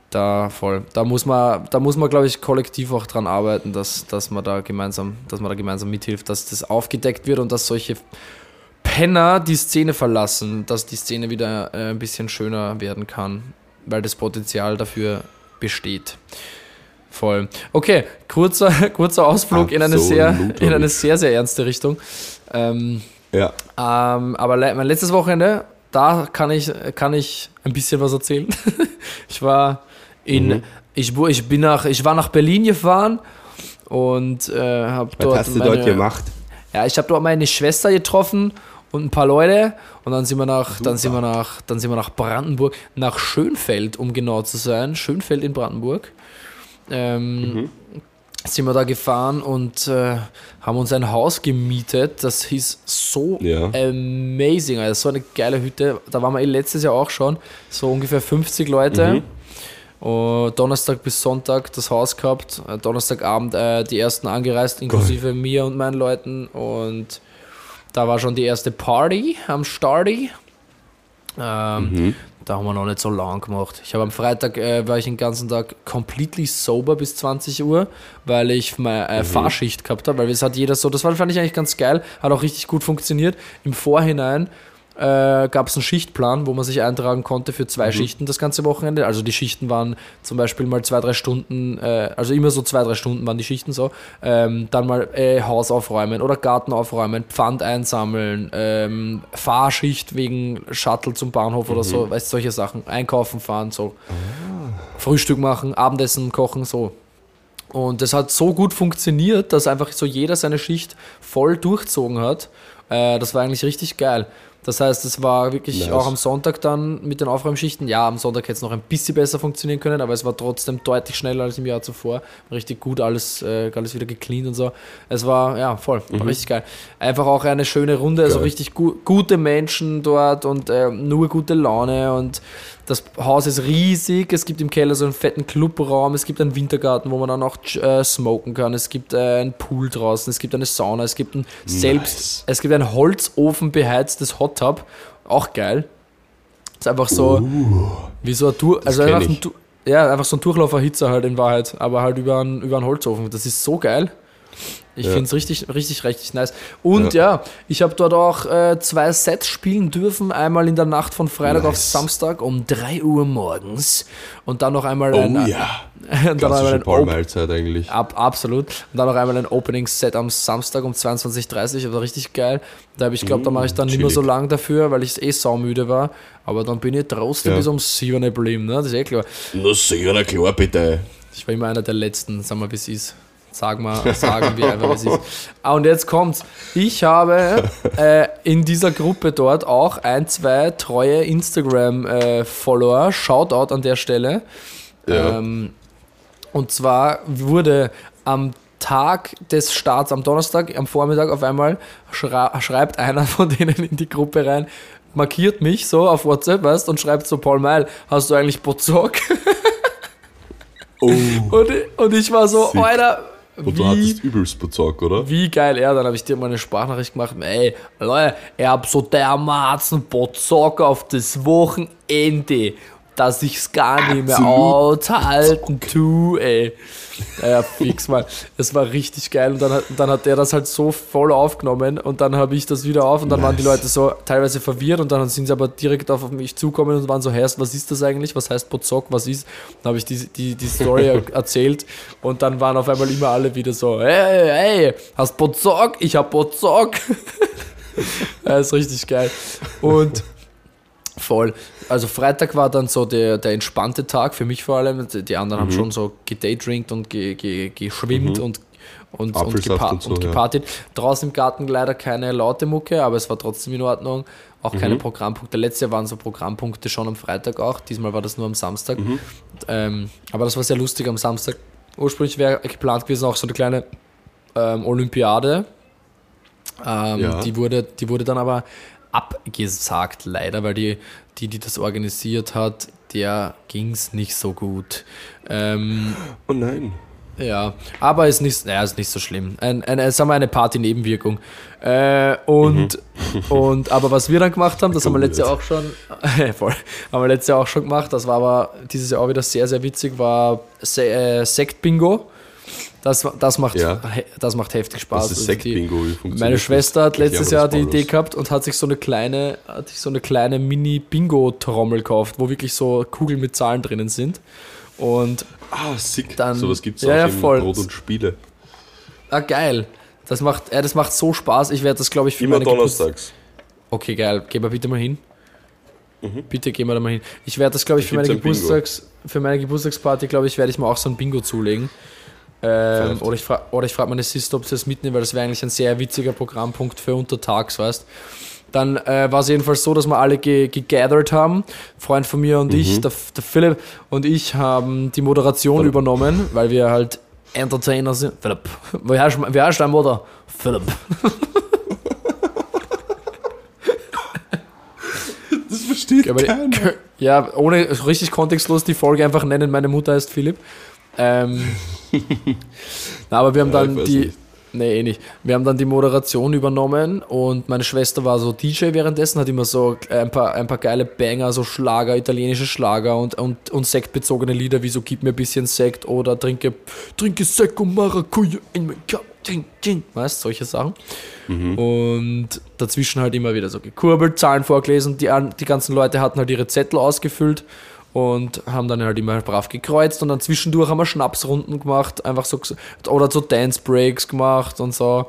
Da voll. Da muss man, da muss man, glaube ich, kollektiv auch dran arbeiten, dass, dass man da gemeinsam, dass man da gemeinsam mithilft, dass das aufgedeckt wird und dass solche Penner die Szene verlassen, dass die Szene wieder äh, ein bisschen schöner werden kann, weil das Potenzial dafür besteht. Voll. Okay, kurzer, kurzer Ausflug in eine, sehr, in eine sehr, sehr ernste Richtung. Ähm, ja. Ähm, aber mein letztes Wochenende, da kann ich, kann ich ein bisschen was erzählen. ich war in, mhm. ich, ich, bin nach, ich war nach Berlin gefahren und äh, habe dort. Was hast du meine, dort gemacht? Ja, ich habe dort meine Schwester getroffen und ein paar Leute und dann sind wir nach, dann sind wir nach, dann sind wir nach Brandenburg, nach Schönfeld, um genau zu sein, Schönfeld in Brandenburg. Ähm, mhm. Sind wir da gefahren und äh, haben uns ein Haus gemietet. Das hieß so ja. amazing, also so eine geile Hütte. Da waren wir eh letztes Jahr auch schon, so ungefähr 50 Leute. Mhm. Uh, Donnerstag bis Sonntag das Haus gehabt, uh, Donnerstagabend uh, die ersten angereist, inklusive Cool. mir und meinen Leuten. Und da war schon die erste Party am Starty. Ähm, mhm. Da haben wir noch nicht so lang gemacht. Ich habe am Freitag äh, war ich den ganzen Tag completely sober bis 20 Uhr, weil ich meine äh, mhm. Fahrschicht gehabt habe, weil es hat jeder so, das war, fand ich eigentlich ganz geil, hat auch richtig gut funktioniert. Im Vorhinein äh, gab es einen Schichtplan, wo man sich eintragen konnte für zwei mhm. Schichten das ganze Wochenende. Also die Schichten waren zum Beispiel mal zwei, drei Stunden, äh, also immer so zwei, drei Stunden waren die Schichten so. Ähm, dann mal äh, Haus aufräumen oder Garten aufräumen, Pfand einsammeln, ähm, Fahrschicht wegen Shuttle zum Bahnhof mhm. oder so, weißt solche Sachen. Einkaufen fahren, so. Ah. Frühstück machen, Abendessen kochen, so. Und das hat so gut funktioniert, dass einfach so jeder seine Schicht voll durchzogen hat. Äh, das war eigentlich richtig geil. Das heißt, es war wirklich nice. auch am Sonntag dann mit den Aufräumschichten. Ja, am Sonntag hätte es noch ein bisschen besser funktionieren können, aber es war trotzdem deutlich schneller als im Jahr zuvor. Richtig gut, alles, äh, alles wieder gecleant und so. Es war, ja, voll, war mhm. richtig geil. Einfach auch eine schöne Runde, also geil. also richtig gu gute Menschen dort und äh, nur gute Laune und das Haus ist riesig. Es gibt im Keller so einen fetten Clubraum. Es gibt einen Wintergarten, wo man dann auch äh, smoken kann. Es gibt äh, einen Pool draußen. Es gibt eine Sauna. Es gibt ein nice. selbst. Es gibt ein Holzofen beheiztes Hot Tub. Auch geil. Ist einfach so uh, wie so ein Tour, also einfach ein, ja, einfach so ein Durchlauferhitzer halt in Wahrheit, aber halt über einen, über einen Holzofen. Das ist so geil. Ich ja. finde es richtig, richtig, richtig nice. Und ja, ja ich habe dort auch äh, zwei Sets spielen dürfen. Einmal in der Nacht von Freitag nice. auf Samstag um 3 Uhr morgens. Und dann noch einmal oh, ein. Ja. und dann einmal ein Mahlzeit eigentlich. Ab, absolut. Und dann noch einmal ein Opening-Set am Samstag um 22.30 Uhr. Das war richtig geil. Da habe ich glaube, da mache ich dann mm, nicht mehr so lang dafür, weil ich eh saumüde war. Aber dann bin ich trotzdem ja. bis um 7 geblieben. Ne? Das ist eh klar. Na, sicher, klar, bitte. Ich war immer einer der Letzten, sagen wir, wie es ist. Sagen wir, sagen wir einfach, was ist. Ah, und jetzt kommt's. Ich habe äh, in dieser Gruppe dort auch ein, zwei treue Instagram-Follower. Äh, Shoutout an der Stelle. Ja. Ähm, und zwar wurde am Tag des Starts, am Donnerstag, am Vormittag auf einmal schreibt einer von denen in die Gruppe rein, markiert mich so auf WhatsApp, weißt, und schreibt so, Paul Meil, hast du eigentlich Bozock? Oh. Und, und ich war so, Sick. Alter, und wie, du hattest übelst Bezug, oder? Wie geil, ja. Dann habe ich dir mal eine Sprachnachricht gemacht. Ey, Leute, ich habe so dermaßen Bezug auf das Wochenende dass ich es gar nicht mehr aushalten tue, ey. Naja, fix mal. Es war richtig geil und dann hat, dann hat der das halt so voll aufgenommen und dann habe ich das wieder auf und dann nice. waren die Leute so teilweise verwirrt und dann sind sie aber direkt auf mich zukommen und waren so, Herst, was ist das eigentlich? Was heißt Bozok? Was ist? Dann habe ich die, die, die Story erzählt und dann waren auf einmal immer alle wieder so, hey, hey, hast Bozok? Ich hab Bozok. das ist richtig geil. Und Voll. Also Freitag war dann so der, der entspannte Tag für mich vor allem. Die anderen mhm. haben schon so gedaydrinkt und ge, ge, geschwimmt mhm. und und, und, gepa und, so, und gepartet. Ja. Draußen im Garten leider keine laute Mucke, aber es war trotzdem in Ordnung. Auch keine mhm. Programmpunkte. Letztes Jahr waren so Programmpunkte schon am Freitag auch. Diesmal war das nur am Samstag. Mhm. Ähm, aber das war sehr lustig am Samstag. Ursprünglich wäre geplant gewesen auch so eine kleine ähm, Olympiade. Ähm, Ja. die, wurde, die wurde dann aber abgesagt, leider, weil die, die, die das organisiert hat, der ging es nicht so gut. Ähm, Oh nein. ja, aber ist nicht, naja, ist nicht so schlimm. Ein, ein, sagen wir eine Party-Nebenwirkung. Äh, und, und, aber was wir dann gemacht haben, das haben wir letztes Jahr auch schon, voll, haben wir letztes Jahr auch schon gemacht, das war aber dieses Jahr auch wieder sehr, sehr witzig, war Se äh, Sekt-Bingo. Das, das, macht, Ja. das macht heftig Spaß. Das ist Also die- meine? Schwester hat letztes Jahr die Idee gehabt und hat sich so eine kleine, hat sich so eine kleine Mini-Bingo-Trommel gekauft, wo wirklich so Kugeln mit Zahlen drinnen sind. Und Ah, sick. Dann- Sowas gibt es Ja, auch ja, im voll. Brot und Spiele. Ah, geil. Das macht, ja, das macht so Spaß. Ich werde das, glaube ich, für Immer donnerstags. Okay, geil. Gehen wir bitte mal hin. Bitte gehen wir da mal hin. Ich werde das, glaube ich, Da für meine. Geburtstags, für meine Geburtstagsparty, glaube ich, werde ich mir auch so ein Bingo zulegen. Ähm, oder ich frage frag meine Sister, ob sie das mitnehmen, weil das wäre eigentlich ein sehr witziger Programmpunkt für untertags, weißt Dann äh, war es jedenfalls so, dass wir alle ge gegathert haben. Freund von mir und ich, der, der Philipp und ich haben die Moderation Philipp. übernommen, weil wir halt Entertainer sind. Philipp. Wie heißt, wie heißt dein Mutter? Philipp. Das versteht Ja, die, ja, ohne richtig kontextlos die Folge einfach nennen, meine Mutter heißt Philipp. Ähm, na, aber wir haben Ja, dann die. nicht. Nee, eh nicht. Wir haben dann die Moderation übernommen und meine Schwester war so DJ währenddessen, hat immer so ein paar, ein paar geile Banger, so Schlager, italienische Schlager und, und, und sektbezogene Lieder, wie so Gib mir ein bisschen Sekt oder Trinke, trinke Sekt und Maracuja in mein Cup. Weißt solche Sachen. Und dazwischen halt immer wieder so gekurbelt, Zahlen vorgelesen. Die, die ganzen Leute hatten halt ihre Zettel ausgefüllt und haben dann halt immer brav gekreuzt und dann zwischendurch haben wir Schnapsrunden gemacht, einfach so oder so Dance Breaks gemacht und so.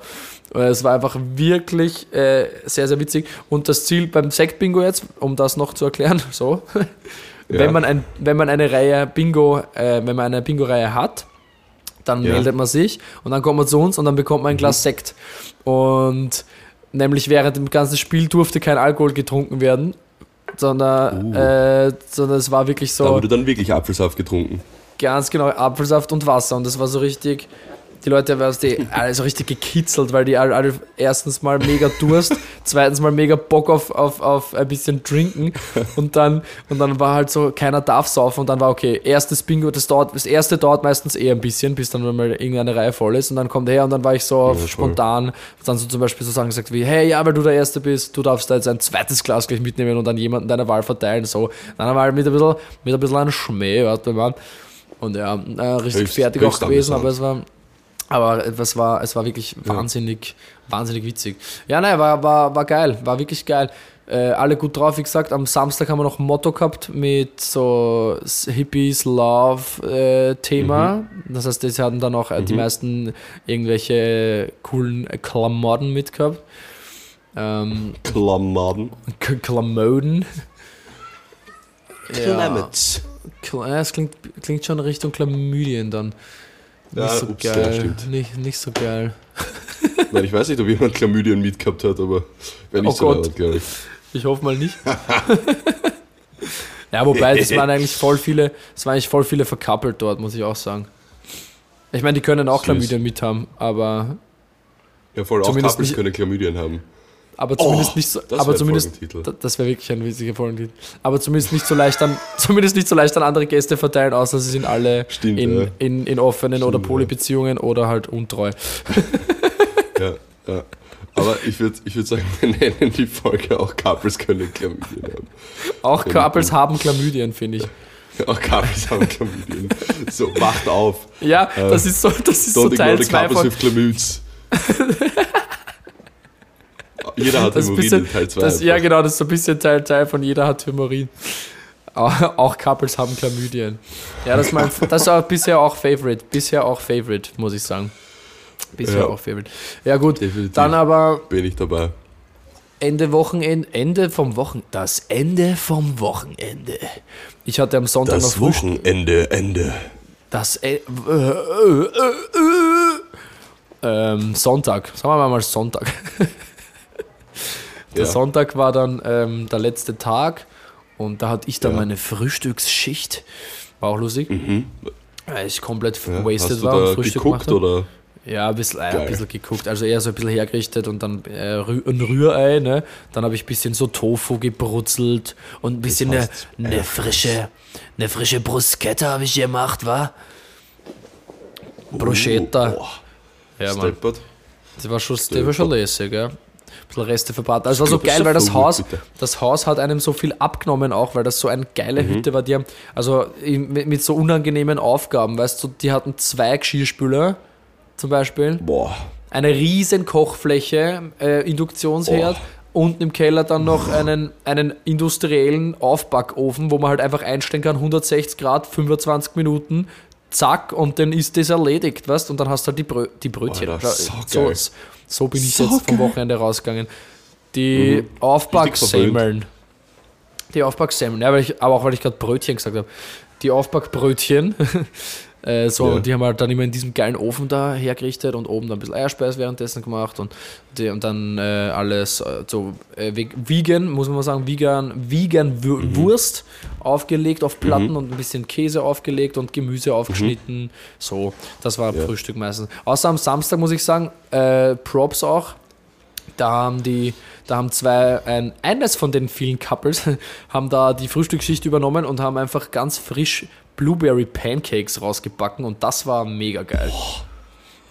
Äh, Es war einfach wirklich äh, sehr, sehr witzig. Und das Ziel beim Sekt-Bingo jetzt, um das noch zu erklären, so, Ja. wenn, man ein, wenn man eine Reihe Bingo, äh, wenn man eine Bingo-Reihe hat, dann Ja. meldet man sich und dann kommt man zu uns und dann bekommt man ein Glas Sekt. Und nämlich während dem ganzen Spiel durfte kein Alkohol getrunken werden, sondern, äh, sondern es war wirklich Da so wurde dann wirklich Apfelsaft getrunken. ganz genau Apfelsaft und Wasser und das war so richtig. Die Leute waren die alle so richtig gekitzelt, weil die alle, alle erstens mal mega Durst, zweitens mal mega Bock auf, auf, auf ein bisschen trinken und dann, und dann war halt so, keiner darf saufen und dann war okay, erstes Bingo, das dauert, das erste dauert meistens eher ein bisschen, bis dann mal irgendeine Reihe voll ist und dann kommt er her und dann war ich so voll. spontan, dann so zum Beispiel so Sachen gesagt wie, hey, ja, weil du der Erste bist, du darfst da jetzt ein zweites Glas gleich mitnehmen und dann jemanden deiner Wahl verteilen, so. Dann wir halt mit ein bisschen, mit ein bisschen einem Schmäh, warte mal. Und ja, äh, richtig Höchst- fertig auch höchst gewesen, aber es war, aber es war, es war wirklich wahnsinnig, wahnsinnig witzig. Ja, nein, war, war, war geil, war wirklich geil. Äh, alle gut drauf, wie gesagt. Am Samstag haben wir noch ein Motto gehabt mit so Hippies Love äh, Thema. Das heißt, die hatten dann auch äh, die meisten irgendwelche coolen Klamotten mitgehabt. Ähm, Klamotten. Klamoden. Klamets. Kl- Ja, es klingt, klingt schon Richtung Chlamydien dann. Nicht Ja, so ups, ja, geil. stimmt. nicht, nicht so geil. Nein, ich weiß nicht, ob jemand Chlamydien mitgehabt hat, aber wäre nicht Oh so Gott. glaube ich. Ich hoffe mal nicht. ja, wobei, es waren eigentlich voll viele, es waren eigentlich voll viele verkappelt dort, muss ich auch sagen. Ich meine, die können auch Süß. Chlamydien mit haben, aber, Ja, voll, auch Couples nicht- können Chlamydien haben. Aber zumindest Oh, nicht so, das aber zumindest, das wäre wirklich ein witziger Folgentitel. Aber zumindest nicht so leicht an, zumindest nicht so leicht an andere Gäste verteilen, außer sie sind alle Stimmt, in, ja. in, in offenen oder Stimmt, ja. Polybeziehungen oder halt untreu. Ja, ja. Aber ich würde ich würd sagen, wir nennen die Folge auch Couples können Chlamydien haben. Auch Ja, Couples haben Chlamydien, finde ich. Auch Couples haben Chlamydien. So, wacht auf. Ja, Äh, das ist so, das ist so Don't ignore Teil the 2 couples von, with Chlamyds. Jeder hat Das Hämorrhoiden, bisschen, Teil 2. das, ja, genau, das ist so ein bisschen Teil, Teil von jeder hat Hämorrhoiden. Auch, Couples haben Chlamydien. Ja, das, ist mein, das war bisher auch Favorite. Bisher auch Favorite, muss ich sagen. Bisher Ja. auch Favorite. Ja, gut. Definitiv. Dann aber Bin ich dabei. Ende Wochenende, Ende vom Wochen, das Ende vom Wochenende. Ich hatte am Sonntag noch Das Frühstück. Wochenende, Ende. Das äh, äh, äh, äh, ähm, Sonntag, sagen wir mal Sonntag. Der Ja. Sonntag war dann ähm, der letzte Tag und da hatte ich dann Ja. meine Frühstücksschicht. War auch lustig. Mhm. Weil ich komplett Ja. wasted Hast du war und Frühstück gemacht geguckt oder? Ja, ein bisschen, äh, ein bisschen geguckt. Also eher so ein bisschen hergerichtet und dann äh, ein Rührei, ne? Dann habe ich ein bisschen so Tofu gebrutzelt und ein bisschen eine, eine frische, eine frische Bruschetta habe ich gemacht, wa? Bruschetta. Oh, Ja, Mann. Steppert. Das war schon, das war schon lässig, ja. Ein bisschen Reste verbraten. Also es war so Das geil, weil das Haus, das Haus hat einem so viel abgenommen auch, weil das so eine geile Mhm. Hütte war. Die haben, also mit, so unangenehmen Aufgaben, weißt du, die hatten zwei Geschirrspüler zum Beispiel, Boah. eine riesen Kochfläche, äh, Induktionsherd, unten im Keller dann noch einen, einen industriellen Aufbackofen, wo man halt einfach einstellen kann, 160 Grad, 25 Minuten, zack, und dann ist das erledigt, weißt Und dann hast du halt die, Brö die Brötchen. Alter, so so, so bin ich So jetzt vom. Wochenende rausgegangen. Die Mhm. Aufbacksemmeln. Die Aufbacksemmeln, ja, weil ich, aber auch weil ich gerade Brötchen gesagt habe. Die Aufbackbrötchen, äh, so, Ja. die haben halt dann immer in diesem geilen Ofen da hergerichtet und oben dann ein bisschen Eierspeis währenddessen gemacht und, die, und dann äh, alles äh, so äh, ve- vegan, muss man mal sagen, vegan, vegan Wür Mhm. Wurst aufgelegt auf Platten und ein bisschen Käse aufgelegt und Gemüse aufgeschnitten. So, das war Ja. Frühstück meistens. Außer am Samstag muss ich sagen, äh, Props auch. Da haben die, da haben zwei, ein, eines von den vielen Couples haben da die Frühstücksschicht übernommen und haben einfach ganz frisch Blueberry Pancakes rausgebacken und das war mega geil.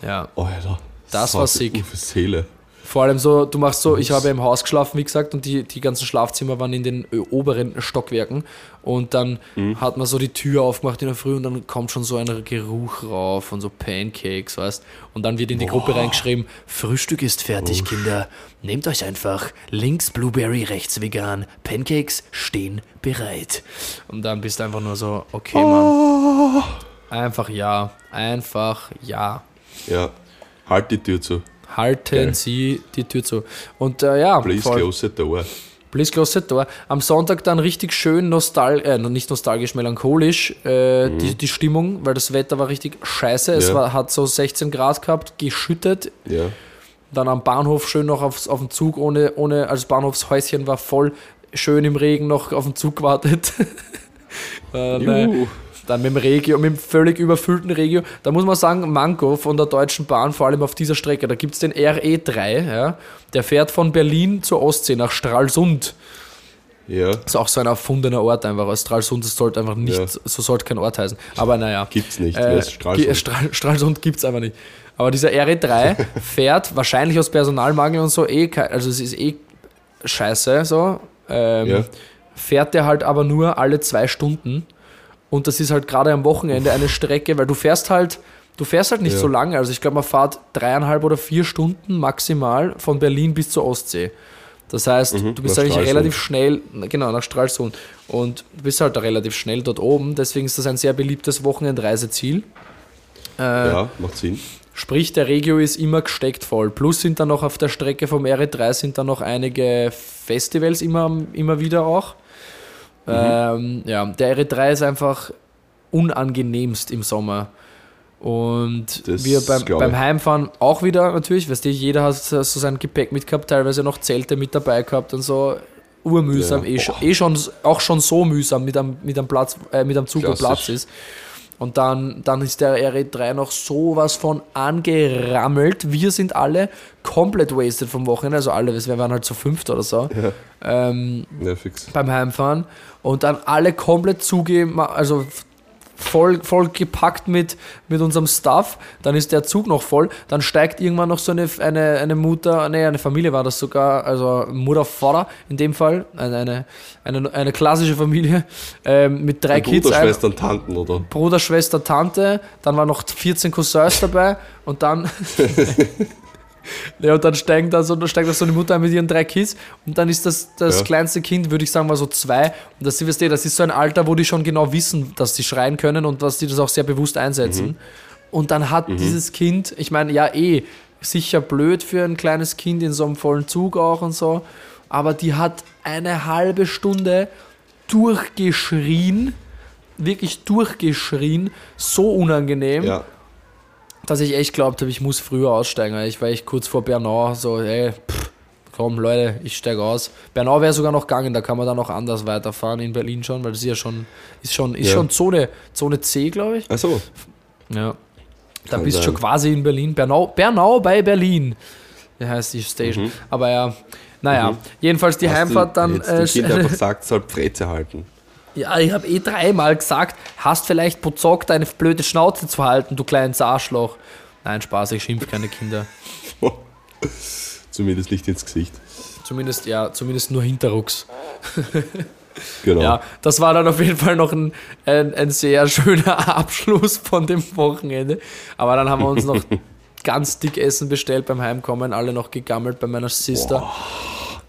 Ja, Alter. Das so war sick. Seele. Vor allem so, du machst so, ich habe im Haus geschlafen, wie gesagt, und die, die ganzen Schlafzimmer waren in den ö, oberen Stockwerken und dann hat man so die Tür aufgemacht in der Früh und dann kommt schon so ein Geruch rauf von so Pancakes, weißt Und dann wird in die Gruppe reingeschrieben, Frühstück ist fertig, Kinder. Nehmt euch einfach links Blueberry, rechts vegan. Pancakes stehen bereit. Und dann bist du einfach nur so, okay, Mann. Einfach ja. Einfach ja. Ja. Halt die Tür zu. Halten Geil. Sie die Tür zu. Und äh, ja, Please voll. close the door. Please close the door. Am Sonntag dann richtig schön nostal äh, nicht nostalgisch, melancholisch äh, die, die Stimmung, weil das Wetter war richtig scheiße. Es Mhm. Ja. war, hat so 16 Grad gehabt, geschüttet. Ja. Dann am Bahnhof schön noch aufs, auf den Zug, ohne, ohne, also Bahnhofshäuschen war voll schön im Regen noch auf den Zug gewartet. äh. Dann mit dem Regio, mit dem völlig überfüllten Regio. Da muss man sagen, Manko von der Deutschen Bahn, vor allem auf dieser Strecke, da gibt es den RE3, ja, der fährt von Berlin zur Ostsee nach Stralsund. Ja. Ist auch so ein erfundener Ort einfach. Also Stralsund, das sollte einfach nicht, Ja. so sollte kein Ort heißen. Aber naja. Gibt's nicht. Äh, Stralsund? Ge- Stra Stralsund gibt es einfach nicht. Aber dieser RE3 fährt wahrscheinlich aus Personalmangel und so eh, also es ist eh scheiße so. Ähm, Ja. Fährt der halt aber nur alle zwei Stunden. Und das ist halt gerade am Wochenende eine Strecke, weil du fährst halt, du fährst halt nicht Ja. so lange. Also ich glaube, man fährt dreieinhalb oder vier Stunden maximal von Berlin bis zur Ostsee. Das heißt, Mhm, du bist eigentlich relativ schnell, genau, nach Stralsund. Und du bist halt da relativ schnell dort oben. Deswegen ist das ein sehr beliebtes Wochenendreiseziel. Äh, Ja, macht Sinn. Sprich, der Regio ist immer gesteckt voll. Plus sind dann noch auf der Strecke vom RE3 sind dann noch einige Festivals immer, immer wieder auch. Ähm, ja, der RE3 ist einfach unangenehmst im Sommer. Und Das wir beim, beim. Heimfahren auch wieder natürlich, weißt du, jeder hat so sein Gepäck mitgehabt, teilweise noch Zelte mit dabei gehabt und so. Urmühsam, Ja. eh, schon, eh schon, auch schon so mühsam mit einem, mit einem Platz, äh, mit einem Zug, wo. Platz ist. Und dann, dann ist der RE3 noch sowas von angerammelt. Wir sind alle komplett wasted vom Wochenende, also alle, wir waren halt so fünft oder so ähm, Ja, beim Heimfahren. Und dann alle komplett zugeben, also voll, voll gepackt mit, mit unserem Stuff. Dann ist der Zug noch voll. Dann steigt irgendwann noch so eine, eine, eine Mutter, nee, eine Familie war das sogar, also Mutter, Vater in dem Fall, eine, eine, eine, eine klassische Familie ähm, mit drei Kids. Bruder, Schwestern, Tanten, oder? Bruder, Schwester, Tante, dann waren noch 14 Cousins dabei und dann. ja, und dann steigen da so, da steigt da so eine Mutter mit ihren drei Kids und dann ist das, das Ja. kleinste Kind, würde ich sagen, war so zwei. Und das, weißt du, das ist so ein Alter, wo die schon genau wissen, dass sie schreien können und dass die das auch sehr bewusst einsetzen. Und dann hat dieses Kind, ich meine, ja, eh, sicher blöd für ein kleines Kind in so einem vollen Zug auch und so, aber die hat eine halbe Stunde durchgeschrien, wirklich durchgeschrien, so unangenehm, Ja. Dass ich echt glaubt habe, ich muss früher aussteigen. Ich war echt kurz vor Bernau, so, ey, pff, komm Leute, ich steige aus. Bernau wäre sogar noch gegangen, da kann man dann noch anders weiterfahren in Berlin schon, weil das ist ja schon, ist schon, ist Ja. schon Zone, Zone C, glaube ich. Achso, Ja. Da Kann bist du schon quasi in Berlin. Bernau, Bernau bei Berlin. Der heißt die Station. Aber ja, naja, Mhm. jedenfalls die hast Heimfahrt du dann. Äh, einfach gesagt, soll Fresse halten. Ja, ich habe eh dreimal gesagt, hast vielleicht Bozock deine blöde Schnauze zu halten, du kleines Arschloch. Nein, Spaß, ich schimpf keine Kinder. Zumindest nicht ins Gesicht. Zumindest, ja, zumindest nur hinterrucks. Genau. Ja, das war dann auf jeden Fall noch ein, ein, ein sehr schöner Abschluss von dem Wochenende. Aber dann haben wir uns noch ganz dick Essen bestellt beim Heimkommen, alle noch gegammelt bei meiner Sister.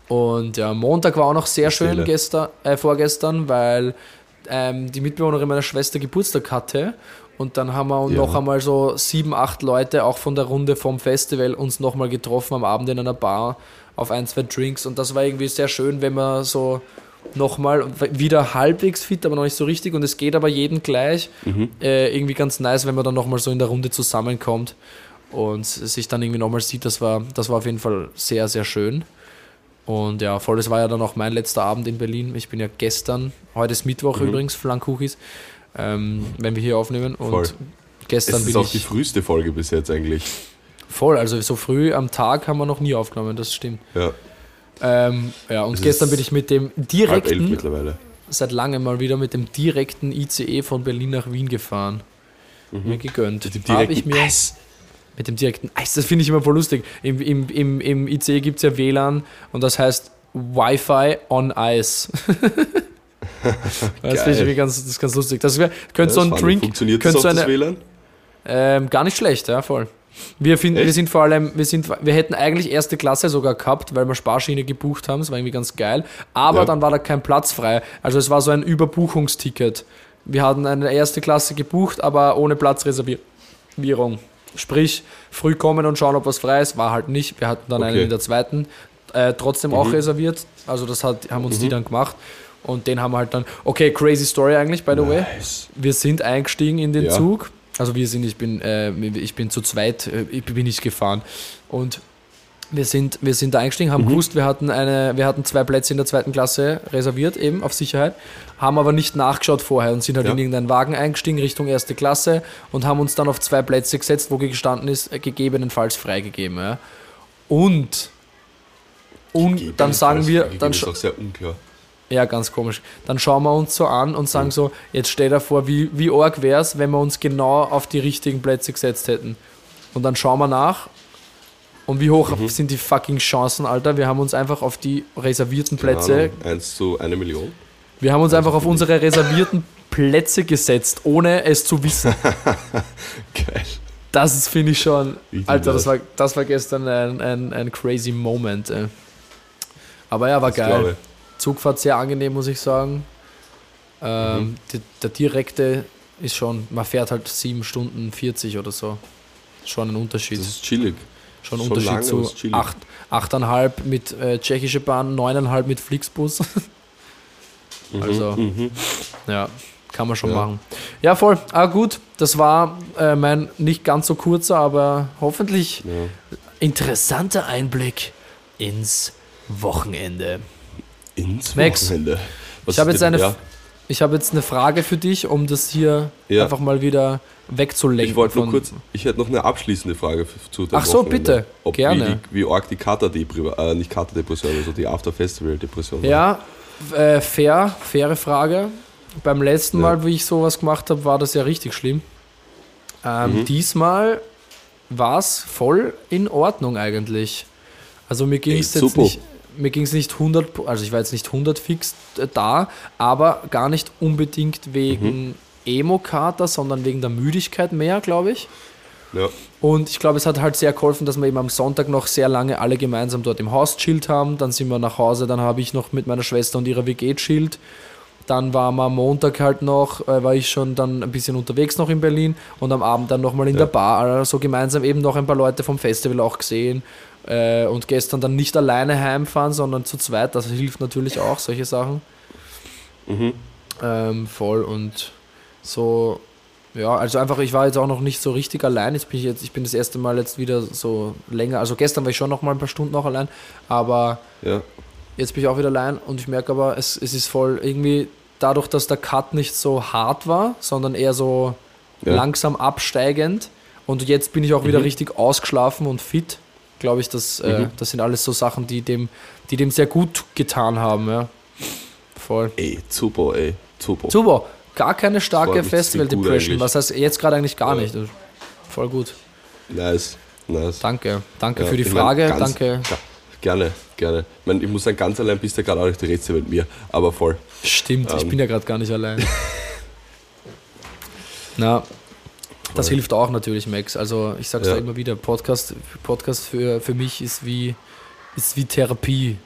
Und ja, Montag war auch noch sehr schön gestern, äh, vorgestern, weil ähm, die Mitbewohnerin meiner Schwester Geburtstag hatte. Und dann haben wir Ja. noch einmal so sieben, acht Leute, auch von der Runde vom Festival, uns nochmal getroffen am Abend in einer Bar auf ein, zwei Drinks. Und das war irgendwie sehr schön, wenn man so nochmal wieder halbwegs fit, aber noch nicht so richtig. Und es geht aber jedem gleich. Äh, irgendwie ganz nice, wenn man dann nochmal so in der Runde zusammenkommt und sich dann irgendwie nochmal sieht. Das war, das war auf jeden Fall sehr, sehr schön. Und ja, voll, das war ja dann auch mein letzter Abend in Berlin. Ich bin ja gestern, heute ist Mittwoch übrigens, Flankkuchis, ähm, wenn wir hier aufnehmen. Und Voll. gestern Es ist bin auch die früheste Folge bis jetzt eigentlich. voll, also so früh am Tag haben wir noch nie aufgenommen, das stimmt. Ja, Ähm, ja, und Es gestern bin ich mit dem direkten, mittlerweile. seit langem mal wieder mit dem direkten ICE von Berlin nach Wien gefahren. Mir gegönnt. Mit dem Hab direkten ich mir Eis. Mit dem direkten Eis, das finde ich immer voll lustig. Im, im, im, im ICE gibt es ja WLAN und das heißt Wi-Fi on Ice. das finde ich ganz, das ist ganz lustig. Das wär, könnte so Ja, ein das Drink, Funktioniert das auf so das eine, WLAN? ähm, gar nicht schlecht, ja, voll. Wir, finden, wir sind vor allem, wir, sind, wir hätten eigentlich erste Klasse sogar gehabt, weil wir Sparschiene gebucht haben, das war irgendwie ganz geil. Aber Ja. dann war da kein Platz frei. Also es war so ein Überbuchungsticket. Wir hatten eine erste Klasse gebucht, aber ohne Platzreservierung. Sprich, früh kommen und schauen, ob was frei ist, war halt nicht. Wir hatten dann einen Okay. in der zweiten, äh, trotzdem auch reserviert. Also das hat, haben uns die dann gemacht. Und den haben wir halt dann, okay, crazy Story eigentlich, by the way. Nice. Wir sind eingestiegen in den Ja. Zug. Also wir sind, ich bin, äh, ich bin zu zweit, äh, ich bin nicht gefahren. Und wir sind, wir sind da eingestiegen, haben gewusst, wir hatten, eine, wir hatten zwei Plätze in der zweiten Klasse reserviert, eben auf Sicherheit, haben aber nicht nachgeschaut vorher und sind halt Ja. in irgendeinen Wagen eingestiegen Richtung erste Klasse und haben uns dann auf zwei Plätze gesetzt, wo gestanden ist, äh, gegebenenfalls freigegeben. Ja. Und, und dann sagen wir, dann, Das ist auch sehr unklar. ja, ganz komisch. Dann schauen wir uns so an und sagen so, jetzt stell dir vor, wie, wie arg wäre es, wenn wir uns genau auf die richtigen Plätze gesetzt hätten. Und dann schauen wir nach. Und wie hoch Mhm. sind die fucking Chancen, Alter? Wir haben uns einfach auf die reservierten Plätze, Ahnung, 1 zu 1 Million. wir haben uns einfach auf unsere reservierten Plätze gesetzt, ohne es zu wissen. Geil. Das finde ich schon, Alter, das war, das war gestern ein, ein, ein crazy Moment. Ey. Aber ja, war Das geil. Zugfahrt sehr angenehm, muss ich sagen. Ähm, Mhm. die, der direkte ist schon, man fährt halt 7 Stunden 40 oder so. Schon ein Unterschied. Das ist chillig. Schon ein Unterschied zu ist chillig. 8, 8,5 mit äh, tschechische Bahn, 9,5 mit Flixbus. also, Mhm. ja, kann man schon Ja. machen. Ja, voll. Ah, gut. Das war äh, mein nicht ganz so kurzer, aber hoffentlich Ja. interessanter Einblick ins Wochenende. Ins Max, Wochenende. Was ich habe jetzt eine, Ja, ich habe jetzt eine Frage für dich, um das hier Ja. einfach mal wieder wegzulenken. ich wollte nur kurz, ich hätte noch eine abschließende Frage zu dem Ach so, Wochenende. bitte. Ob Gerne. Wie, die, wie arg die Kater-Depression, äh, nicht Kater-Depression, also die After-Festival-Depression. Ja, äh, fair, faire Frage. Beim letzten Ja. Mal, wie ich sowas gemacht habe, war das ja richtig schlimm. Ähm, Mhm. Diesmal war es voll in Ordnung eigentlich. Also mir ging es jetzt nicht, mir ging es nicht 100, pro- also ich war jetzt nicht 100 fix äh, da, aber gar nicht unbedingt wegen Mhm. Emo-Kater, sondern wegen der Müdigkeit mehr, glaube ich. Ja. Und ich glaube, es hat halt sehr geholfen, dass wir eben am Sonntag noch sehr lange alle gemeinsam dort im Haus chillt haben. Dann sind wir nach Hause, dann habe ich noch mit meiner Schwester und ihrer WG chillt. Dann waren wir am Montag halt noch, äh, war ich schon dann ein bisschen unterwegs noch in Berlin und am Abend dann nochmal in Ja. der Bar. Also gemeinsam eben noch ein paar Leute vom Festival auch gesehen. Äh, und gestern dann nicht alleine heimfahren, sondern zu zweit. Das hilft natürlich auch, solche Sachen. Mhm. Ähm, voll und so, Ja, also einfach, ich war jetzt auch noch nicht so richtig allein. Jetzt bin ich jetzt, ich bin das erste Mal jetzt wieder so länger. Also gestern war ich schon noch mal ein paar Stunden noch allein, aber Ja. jetzt bin ich auch wieder allein und ich merke aber, es, es ist voll irgendwie dadurch, dass der Cut nicht so hart war, sondern eher so Ja. langsam absteigend. Und jetzt bin ich auch wieder Mhm. richtig ausgeschlafen und fit. Glaube ich, das, äh, Mhm. das sind alles so Sachen, die dem, die dem sehr gut getan haben. Ja. Voll. Ey, super, ey. Super. Super. Gar keine starke Freut mich Festival sehr gut Depression. eigentlich. Was heißt jetzt gerade eigentlich gar Ja. nicht. Voll gut. Nice. Nice. Danke. Danke Ja, für die ich mein, Frage. ganz- Danke. Gerne, gerne. Ich, mein, ich muss sagen, ganz allein bist du gerade auch nicht der Rätsel mit mir, aber voll. Stimmt, ich Ähm. bin ja gerade gar nicht allein. Na, das hilft auch natürlich, Max. Also ich sag's Ja. da immer wieder, Podcast, Podcast für, für mich ist wie, ist wie Therapie.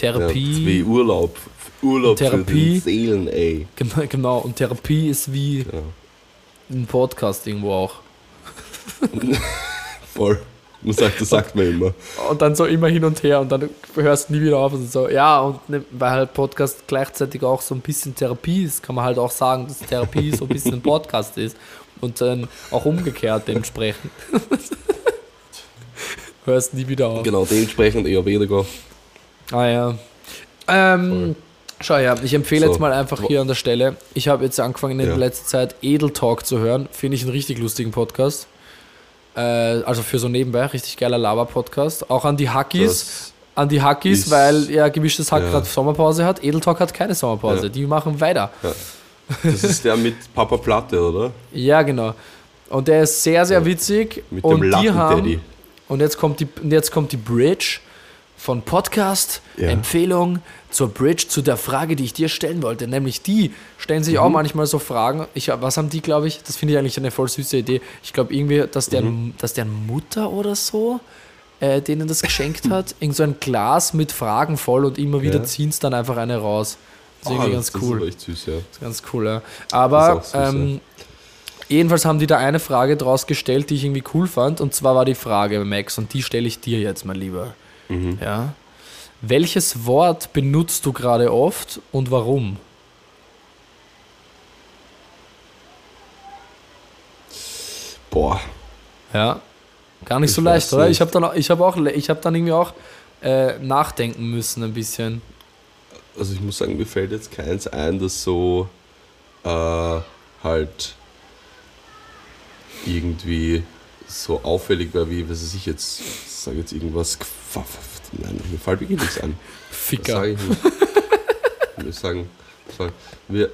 Ja, das ist wie Therapie, Urlaub. Urlaub Therapie. für die Seelen, ey. genau, genau. Und Therapie ist wie Ja, ein Podcast irgendwo auch. voll. Man sagt, das sagt man immer. Und dann so immer hin und her und dann hörst du nie wieder auf und so. Ja, und ne, weil halt Podcast gleichzeitig auch so ein bisschen Therapie ist, kann man halt auch sagen, dass Therapie so ein bisschen ein Podcast ist. Und dann auch umgekehrt dementsprechend. hörst nie wieder auf. Genau, dementsprechend eher weniger. Ah ja. Ähm, schau her, ich empfehle So. jetzt mal einfach hier an der Stelle. Ich habe jetzt angefangen in Ja. letzter Zeit Edel Talk zu hören. Finde ich einen richtig lustigen Podcast. Äh, also für so nebenbei, richtig geiler Lava-Podcast. Auch an die Hackies. Das, An die Hackies, ist- weil ja gemischtes Hack Ja. gerade Sommerpause hat. Edel Talk hat keine Sommerpause. Ja. Die machen weiter. Das ist der mit Papa Platte, oder? Ja, genau. Und der ist sehr, sehr witzig. Mit und dem die haben. Und jetzt kommt die, jetzt kommt die Bridge von Podcast, Ja. Empfehlung zur Bridge, zu der Frage, die ich dir stellen wollte. Nämlich die stellen sich auch manchmal so Fragen. Ich, was haben die, glaube ich? Das finde ich eigentlich eine voll süße Idee. Ich glaube irgendwie, dass deren, dass deren Mutter oder so äh, denen das geschenkt hat. Irgend so ein Glas mit Fragen voll und immer wieder Ja. ziehen es dann einfach eine raus. Das ist irgendwie ganz das cool. ist aber echt süß, ja. Das ist ganz cool, ja. Aber Das ist süß, ähm, jedenfalls haben die da eine Frage draus gestellt, die ich irgendwie cool fand. Und zwar war die Frage, Max, und die stelle ich dir jetzt mal lieber. Mhm. Ja. Welches Wort benutzt du gerade oft und warum? Boah, Ja. Gar nicht Ich so leicht, oder? nicht. Ich habe dann, auch- ich hab auch, ich habe dann irgendwie auch äh, nachdenken müssen ein bisschen. Also ich muss sagen, mir fällt jetzt keins ein, das so äh, halt irgendwie so auffällig war, wie, was weiß ich jetzt, ich sage jetzt irgendwas, nein, mir fällt wirklich nichts ein. Ficker. sage ich nicht. Sagen, sagen wir,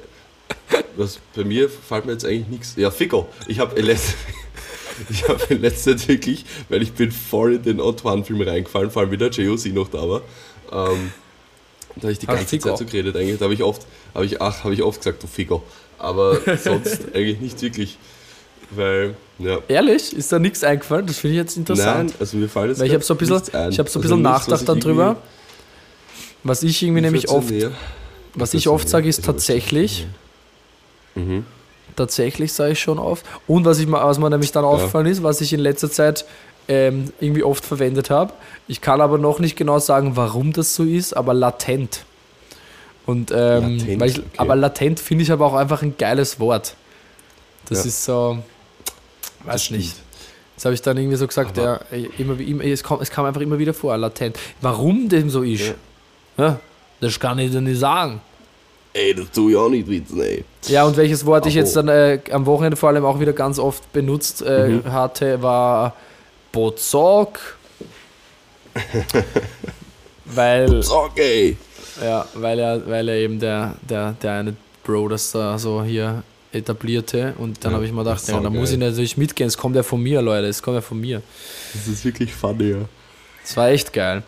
was, bei mir fällt mir jetzt eigentlich nichts. Ja, Ficker. Ich habe ich habe in letzter Zeit wirklich, weil ich bin voll in den Antoine-Film reingefallen, vor allem wie der JOC noch da war. Ähm, da habe ich die Hast ganze Ficker? Zeit so geredet. Eigentlich da habe ich oft, habe ich, ach, habe ich oft gesagt, du Ficker. Aber sonst eigentlich nicht wirklich. Weil, ja. Ehrlich? Ist da nichts eingefallen? Das finde ich jetzt interessant. Nein, also mir fällt jetzt Weil ich habe so ein bisschen, ich habe so ein Also bisschen nachgedacht ich dann drüber. Was ich irgendwie nämlich oft, inflationär- was ich oft sage, ist tatsächlich, Mhm. tatsächlich sage ich schon oft. Und was, ich, was mir nämlich dann aufgefallen ist, was ich in letzter Zeit ähm, irgendwie oft verwendet habe. Ich kann aber noch nicht genau sagen, warum das so ist, aber latent. Und ähm, Latent, weil ich, okay. aber latent finde ich aber auch einfach ein geiles Wort. Das Ja. ist so, weiß nicht. Das habe ich dann irgendwie so gesagt, ja, Aber- immer, immer, es, kam, es kam einfach immer wieder vor, latent. Warum dem so ist, Ja. ja, das kann ich dir nicht sagen. Ey, das tue ich auch nicht witzen, ey. Ja, und welches Wort ich Abo. jetzt dann äh, am Wochenende vor allem auch wieder ganz oft benutzt äh, Mhm. hatte, war Bozog. weil, Sag, ey. ja, weil er, weil er eben der, der, der eine Bro das da so hier etablierte und dann Ja, habe ich mir gedacht, ja, da muss ich natürlich mitgehen, es kommt ja von mir, Leute, es kommt ja von mir. Das ist wirklich funny, ja. Das war echt geil.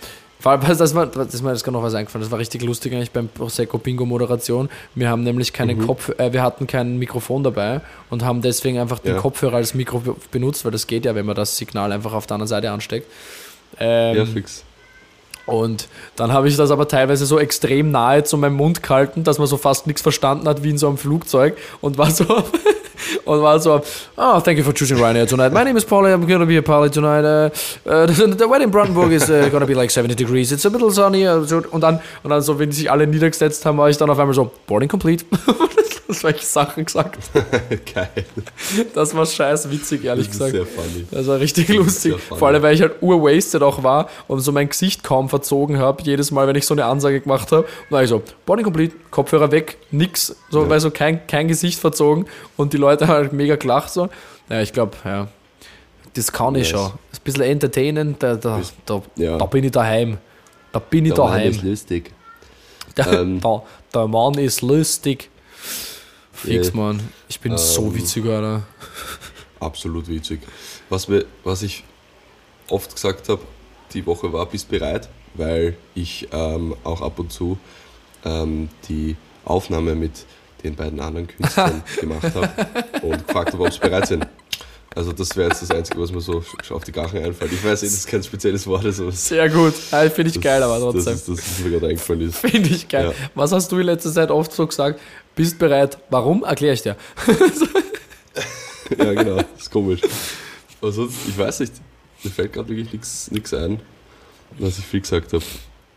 Vor allem, das war, das ist mir jetzt gerade noch was eingefallen. Das war richtig lustig eigentlich beim Prosecco Bingo Moderation. Wir haben nämlich keinen Mhm. Kopf, äh, wir hatten kein Mikrofon dabei und haben deswegen einfach den Ja. Kopfhörer als Mikro be- benutzt, weil das geht ja, wenn man das Signal einfach auf der anderen Seite ansteckt. Ähm, ja, fix. und dann habe ich das aber teilweise so extrem nahe zu meinem Mund gehalten, dass man so fast nichts verstanden hat, wie in so einem Flugzeug und war so, und war so, oh, thank you for choosing Ryanair tonight. My name is Polly, I'm going to be a Polly tonight. Uh, uh, the, the wedding in Brandenburg is uh, going to be like 70 degrees. It's a little sunny. Uh, so, und, dann, und dann so, wenn sich alle niedergesetzt haben, war ich dann auf einmal so, boarding complete. das solche Sachen gesagt. Geil. Das war scheiß witzig, ehrlich Das gesagt. Das war richtig Das lustig. Vor allem, weil ich halt urwasted auch war und so mein Gesicht kaum verzogen habe, jedes Mal, wenn ich so eine Ansage gemacht habe. Und dann war ich so, Body complete, Kopfhörer weg, nix, so, Ja. weil so kein, kein Gesicht verzogen und die Leute haben halt mega gelacht so. Ja, ich glaube, ja, das kann ich Nice. schon. Ein bisschen entertainend, da, da, da, ja. da bin ich daheim. Da bin ich Der Mann daheim. ist lustig. Der, ähm, der, der Mann ist lustig. Fix, Ja. Mann. Ich bin so Ähm, witzig, Alter. Absolut witzig. Was, mir, was ich oft gesagt habe, die Woche war, bist bereit, weil ich ähm, auch ab und zu ähm, die Aufnahme mit den beiden anderen Künstlern gemacht habe und gefragt habe, ob sie bereit sind. Also das wäre jetzt das Einzige, was mir so auf die Gachen einfällt. Ich weiß, eh, das ist kein spezielles Wort, also das, Sehr gut. Ja, Finde ich das, geil, aber das, trotzdem. ist, das, was mir gerade eingefallen ist. Finde ich geil. Ja. Was hast du in letzter Zeit oft so gesagt? Bist bereit? Warum? Erkläre ich dir. Ja, genau, das ist komisch. Aber sonst, ich weiß nicht, mir fällt gerade wirklich nichts ein, was ich viel gesagt habe.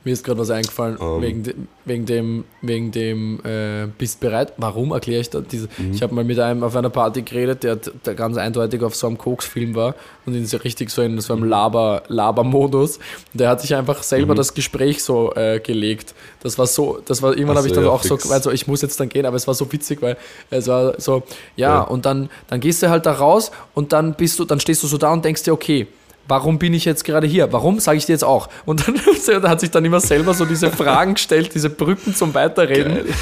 Mir ist gerade was eingefallen Ähm. wegen, de, wegen dem, wegen dem äh, bist bereit? Warum erkläre ich da diese? Mhm. Ich habe mal mit einem auf einer Party geredet, der, der ganz eindeutig auf so einem Koks-Film war und in so richtig so in so einem Laber, Laber-Modus. Der hat sich einfach selber Mhm. das Gespräch so äh, gelegt. Das war so, das war irgendwann habe ich dann ja, auch so fix. so ich muss jetzt dann gehen, aber es war so witzig, weil es war so, ja, Ja. und dann, dann gehst du halt da raus und dann bist du, dann stehst du so da und denkst dir, okay, warum bin ich jetzt gerade hier? Warum sage ich dir jetzt auch? Und dann hat sich dann immer selber so diese Fragen gestellt, diese Brücken zum Weiterreden.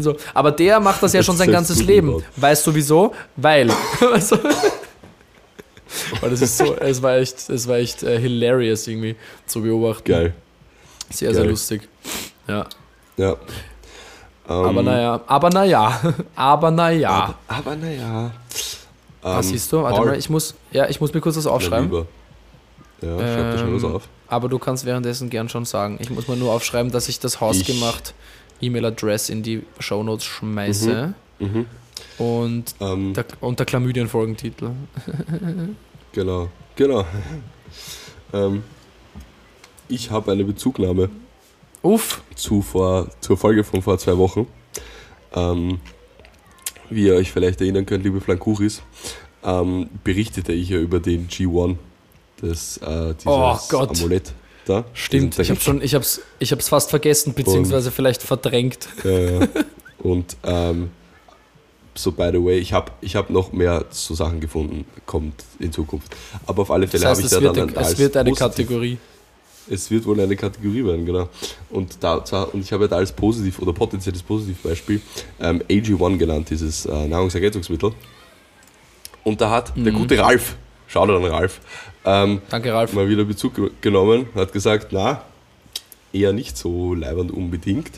So. Aber der macht das ja Das schon sein ganzes Leben. Weißt du wieso? Weil. Also, weil das ist so, es war echt, es war echt äh, hilarious irgendwie zu beobachten. Geil. Sehr, sehr Geil. lustig. Ja. Ja. Aber Ähm, naja, aber naja, aber naja. Aber, aber naja. Was Ähm, siehst du? Warte mal, ich muss, ja, ich muss mir kurz was aufschreiben. Ja, schreib da schnell was Ähm, auf. Aber du kannst währenddessen gern schon sagen. Ich muss mal nur aufschreiben, dass ich das hausgemacht E-Mail-Adress in die Shownotes schmeiße. Mhm. Und Ähm, der, und der Chlamydien-Folgentitel. genau, genau. ähm, ich habe eine Bezugnahme Uff. zu vor, zur Folge von vor zwei Wochen. Ähm, wie ihr euch vielleicht erinnern könnt, liebe Flankuris, ähm, berichtete ich ja über den G1, das, äh, Oh Gott. Amulett da. Stimmt, ich habe schon, ich hab's, ich hab's fast vergessen, beziehungsweise vielleicht verdrängt. Ja, ja. Und ähm, so by the way, ich habe ich hab noch mehr so Sachen gefunden, kommt in Zukunft. Aber auf alle Das Fälle habe ich es da dann als es wird eine positiv- Kategorie. Es wird wohl eine Kategorie werden, genau. Und, da, und ich habe da als positiv oder potenzielles Positivbeispiel ähm, AG1 genannt, dieses äh, Nahrungsergänzungsmittel. Und da hat der Mhm. gute Ralf, schau dir an Ralf, ähm, Danke, Ralf. mal wieder Bezug ge- genommen, hat gesagt, na, eher nicht so leibend unbedingt.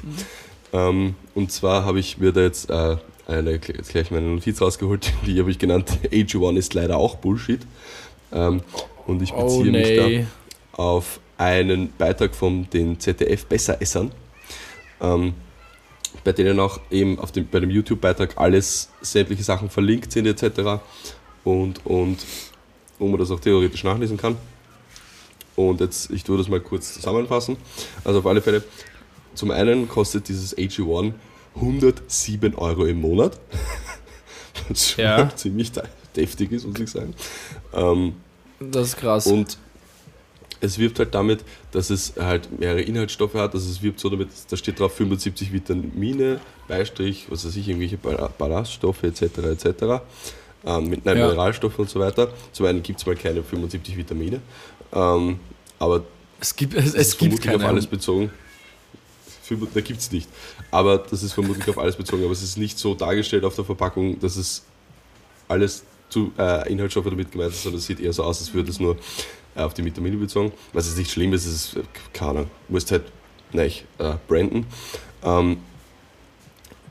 Ähm, und zwar habe ich mir da jetzt äh, eine, jetzt gleich meine Notiz rausgeholt, die habe ich genannt, AG1 ist leider auch Bullshit. Ähm, und ich Oh beziehe mich nee. da auf einen Beitrag von den ZDF Besseressern, ähm, bei denen auch eben auf dem, bei dem YouTube-Beitrag alles, sämtliche Sachen verlinkt sind etc. Und, und wo man das auch theoretisch nachlesen kann. Und jetzt, ich tue das mal kurz zusammenfassen. Also auf alle Fälle, zum einen kostet dieses AG1 107 Euro im Monat. Was schon Ja. ziemlich de- deftig ist, muss ich sagen. Ähm, Das ist krass. und es wirbt halt damit, dass es halt mehrere Inhaltsstoffe hat. Also es wirbt so damit, da steht drauf 75 Vitamine, Beistrich, was weiß ich, irgendwelche Ball- Ballaststoffe etc. etc. Ähm, mit nein, Ja. Mineralstoffe und so weiter. Zum einen gibt es mal keine 75 Vitamine, ähm, aber es gibt, es, es gibt vermutlich auf keine. alles bezogen. Da gibt es nicht. Aber das ist vermutlich auf alles bezogen. Aber es ist nicht so dargestellt auf der Verpackung, dass es alles zu äh, Inhaltsstoffe damit gemeint ist, sondern es sieht eher so aus, als würde es nur äh, auf die Vitamine bezogen. Was jetzt nicht schlimm ist, es ist, äh, keine Ahnung, musst halt nicht äh, branden. Ähm,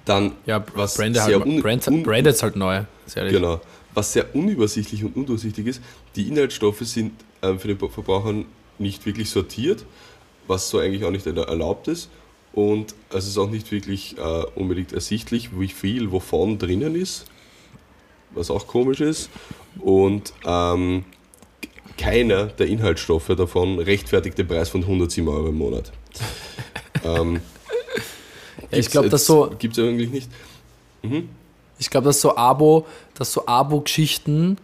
dann, ja, was Brand sehr halt, Brand, Branded's halt neu. Genau. Was sehr unübersichtlich und undurchsichtig ist, die Inhaltsstoffe sind ähm, für den Verbraucher nicht wirklich sortiert, was so eigentlich auch nicht erla- erlaubt ist. Und es ist auch nicht wirklich äh, unbedingt ersichtlich, wie viel wovon drinnen ist. was auch komisch ist. Und ähm, keiner der Inhaltsstoffe davon rechtfertigt den Preis von 107 Euro im Monat. ähm, ich glaube, das so. Gibt es eigentlich nicht. Mhm. Ich glaube, dass so Abo, dass so Abo-Geschichten,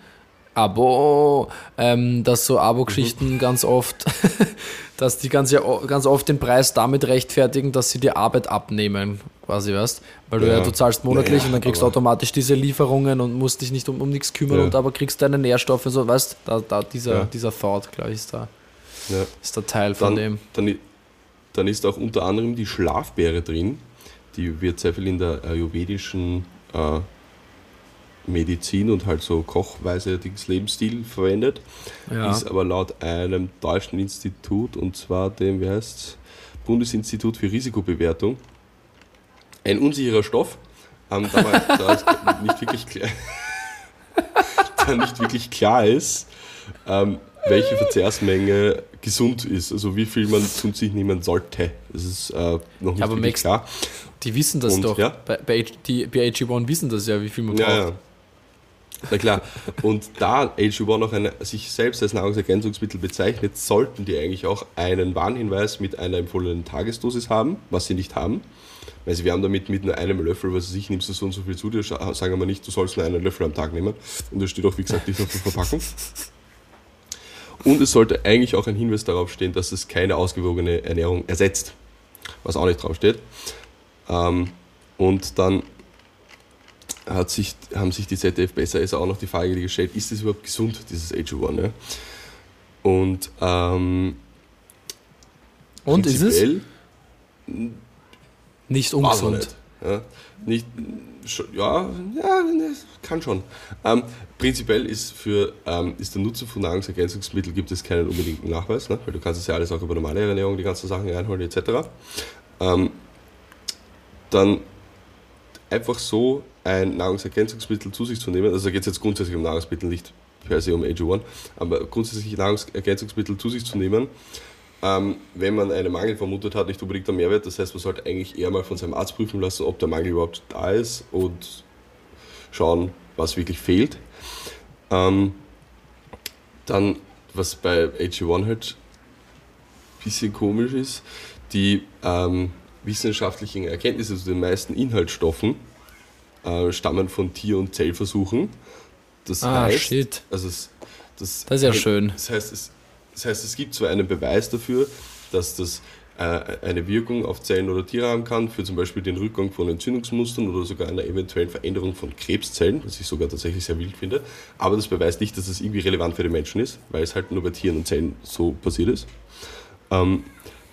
Abo, ähm, dass so Abo-Geschichten mhm. ganz oft, dass die ganz, ganz oft den Preis damit rechtfertigen, dass sie die Arbeit abnehmen, quasi, weißt Weil du ja, ja du zahlst monatlich ja, und dann kriegst du automatisch diese Lieferungen und musst dich nicht um, um nichts kümmern ja. und aber kriegst deine Nährstoffe, so, weißt da, da dieser, dieser Thought, glaube ich, ist da. Ist der Teil von dann, dem. Dann, dann ist auch unter anderem die Schlafbeere drin. Die wird sehr viel in der ayurvedischen äh, Medizin und halt so Kochweise Lebensstil verwendet. Ja. Ist aber laut einem deutschen Institut, und zwar dem, wie heißt Bundesinstitut für Risikobewertung, ein unsicherer Stoff. Ähm, da, man, da nicht wirklich klar, da nicht wirklich klar ist, ähm, welche Verzehrsmenge gesund ist, also wie viel man zu sich nehmen sollte. Das ist äh, noch nicht ja, wirklich klar. Die wissen das Und, doch. Ja? Bei, bei, die, bei AG1 wissen das ja, wie viel man braucht. Ja, ja. Na klar. Und da AG1 noch eine, sich selbst als Nahrungsergänzungsmittel bezeichnet, sollten die eigentlich auch einen Warnhinweis mit einer empfohlenen Tagesdosis haben, was sie nicht haben. Weil sie werden damit mit nur einem Löffel, was ich nimmst du so und so viel zu dir, sagen wir nicht, du sollst nur einen Löffel am Tag nehmen. Und das steht auch, wie gesagt, nicht auf der Verpackung. Und es sollte eigentlich auch ein Hinweis darauf stehen, dass es keine ausgewogene Ernährung ersetzt, was auch nicht draufsteht. Ähm, und dann hat sich, haben sich die ZDF besser ist auch noch die Frage gestellt, ist das überhaupt gesund, dieses AG1? Ne? Und, ähm, und ist es? Nicht ungesund. Nicht, ja, nicht, ja, ja, kann schon. Ähm, prinzipiell ist für ähm, ist der Nutzen von Nahrungsergänzungsmitteln gibt es keinen unbedingten Nachweis, ne? weil du kannst es ja alles auch über normale Ernährung, die ganzen Sachen reinholen etc. Ähm, dann einfach so ein Nahrungsergänzungsmittel zu sich zu nehmen, also da geht es jetzt grundsätzlich um Nahrungsmittel, nicht per se um AG1, aber grundsätzlich Nahrungsergänzungsmittel zu sich zu nehmen, ähm, wenn man einen Mangel vermutet hat, nicht unbedingt der Mehrwert. Das heißt, man sollte eigentlich eher mal von seinem Arzt prüfen lassen, ob der Mangel überhaupt da ist und schauen, was wirklich fehlt. Ähm, dann, was bei AG1 halt ein bisschen komisch ist, die ähm, wissenschaftlichen Erkenntnisse zu den meisten Inhaltsstoffen äh, stammen von Tier- und Zellversuchen. Das ah, heißt, shit. Also es, das, das ist ja schön. Das heißt, es, das heißt, es gibt zwar einen Beweis dafür, dass das äh, eine Wirkung auf Zellen oder Tiere haben kann, für zum Beispiel den Rückgang von Entzündungsmustern oder sogar einer eventuellen Veränderung von Krebszellen, was ich sogar tatsächlich sehr wild finde. Aber das beweist nicht, dass das irgendwie relevant für den Menschen ist, weil es halt nur bei Tieren und Zellen so passiert ist. Ähm,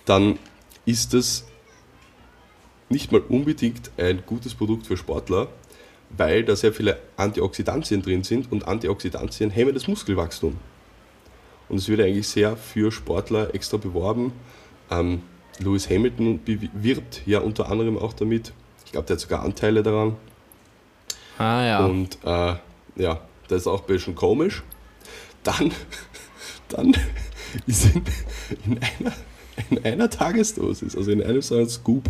dann ist das nicht mal unbedingt ein gutes Produkt für Sportler, weil da sehr viele Antioxidantien drin sind und Antioxidantien hemmen das Muskelwachstum. Und es wird eigentlich sehr für Sportler extra beworben. Ähm, Lewis Hamilton wirbt ja unter anderem auch damit. Ich glaube, der hat sogar Anteile daran. Ah ja. Und äh, ja, das ist auch ein bisschen komisch. Dann, dann ist in, in einer in einer Tagesdosis, also in einem so einem Scoop,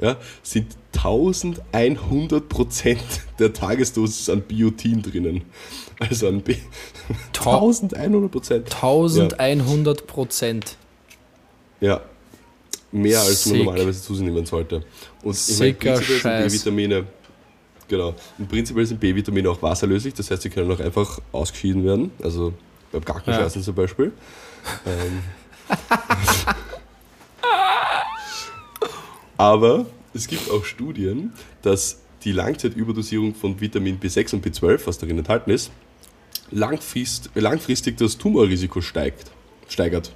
ja, sind 1100 Prozent der Tagesdosis an Biotin drinnen. Also an B 1100 Prozent. 1100 Prozent. Ja. Mehr als Sick. man normalerweise zu sich nehmen sollte. Und ich meine, B-Vitamine, genau. Im Prinzip sind B-Vitamine auch wasserlöslich, das heißt, sie können auch einfach ausgeschieden werden. Also beim Gackenscheißen ja. zum Beispiel. ähm, Aber es gibt auch Studien, dass die Langzeitüberdosierung von Vitamin B6 und B12, was darin enthalten ist, langfrist, langfristig das Tumorrisiko steigt, steigert.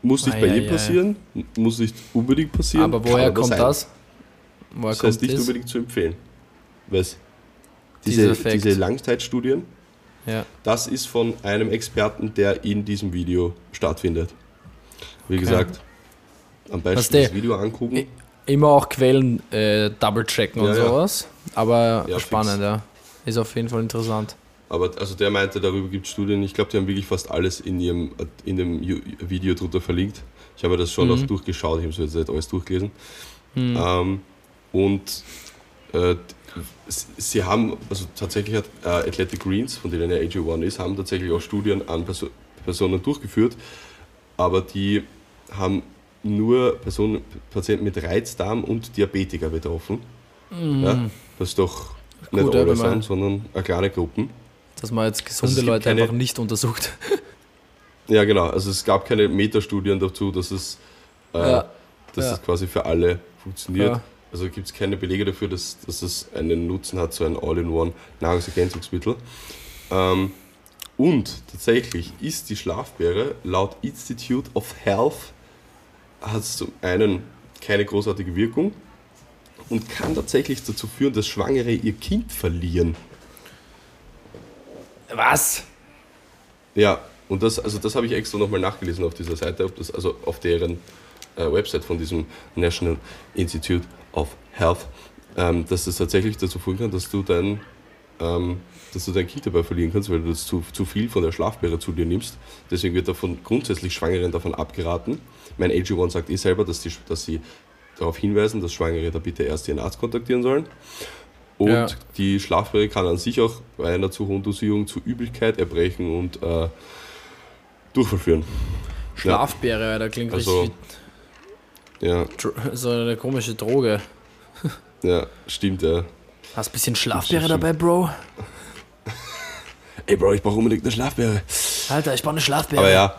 Muss nicht ah, bei ja, jedem ja, passieren, ja. muss nicht unbedingt passieren. Aber woher kommt sein. das? Woher das heißt nicht das? unbedingt zu empfehlen. Was? Diese, diese Langzeitstudien, das ist von einem Experten, der in diesem Video stattfindet. Wie okay. gesagt, am besten das Video angucken. Immer auch Quellen äh, double checken ja, und sowas. Aber ja, spannend, fix. ja. Ist auf jeden Fall interessant. Aber also der meinte, darüber gibt es Studien. Ich glaube, die haben wirklich fast alles in ihrem in dem Video drunter verlinkt. Ich habe das schon mhm. auch durchgeschaut, ich habe es jetzt nicht alles durchgelesen. Mhm. Ähm, und äh, sie haben, also tatsächlich hat äh, Athletic Greens, von denen ja AG1 ist, haben tatsächlich auch Studien an Perso Personen durchgeführt, aber die haben nur Personen, Patienten mit Reizdarm und Diabetiker betroffen. Mm. Ja, das ist doch nicht Gut, alle sind, sondern eine kleine Gruppen. Dass man jetzt gesunde also Leute keine, einfach nicht untersucht. Ja, genau. Also es gab keine Metastudien dazu, dass es, äh, ja. dass ja. es quasi für alle funktioniert. Ja. Also gibt es keine Belege dafür, dass, dass es einen Nutzen hat, so ein All-in-One Nahrungsergänzungsmittel. Ähm, und tatsächlich ist die Schlafbeere laut Institute of Health hat es zum einen keine großartige Wirkung und kann tatsächlich dazu führen, dass Schwangere ihr Kind verlieren. Was? Ja, und das, also das habe ich extra nochmal nachgelesen auf dieser Seite, ob das, also auf deren äh, Website von diesem National Institute of Health, ähm, dass das tatsächlich dazu führen kann, dass du dein, ähm, dass du dein Kind dabei verlieren kannst, weil du das zu, zu viel von der Schlafbeere zu dir nimmst. Deswegen wird davon grundsätzlich Schwangeren davon abgeraten. Mein AG1 sagt eh selber, dass, die, dass sie darauf hinweisen, dass Schwangere da bitte erst ihren Arzt kontaktieren sollen. Und ja. die Schlafbeere kann an sich auch bei einer zu hohen Dosierung zu Übelkeit, Erbrechen und äh, Durchfall führen. Schlafbeere, ja. da klingt also, richtig ja. So eine komische Droge. Ja, stimmt, ja. Hast ein bisschen Schlafbeere dabei, Bro? Ey, Bro, ich brauche unbedingt eine Schlafbeere. Alter, ich brauche eine Schlafbeere. Aber ja.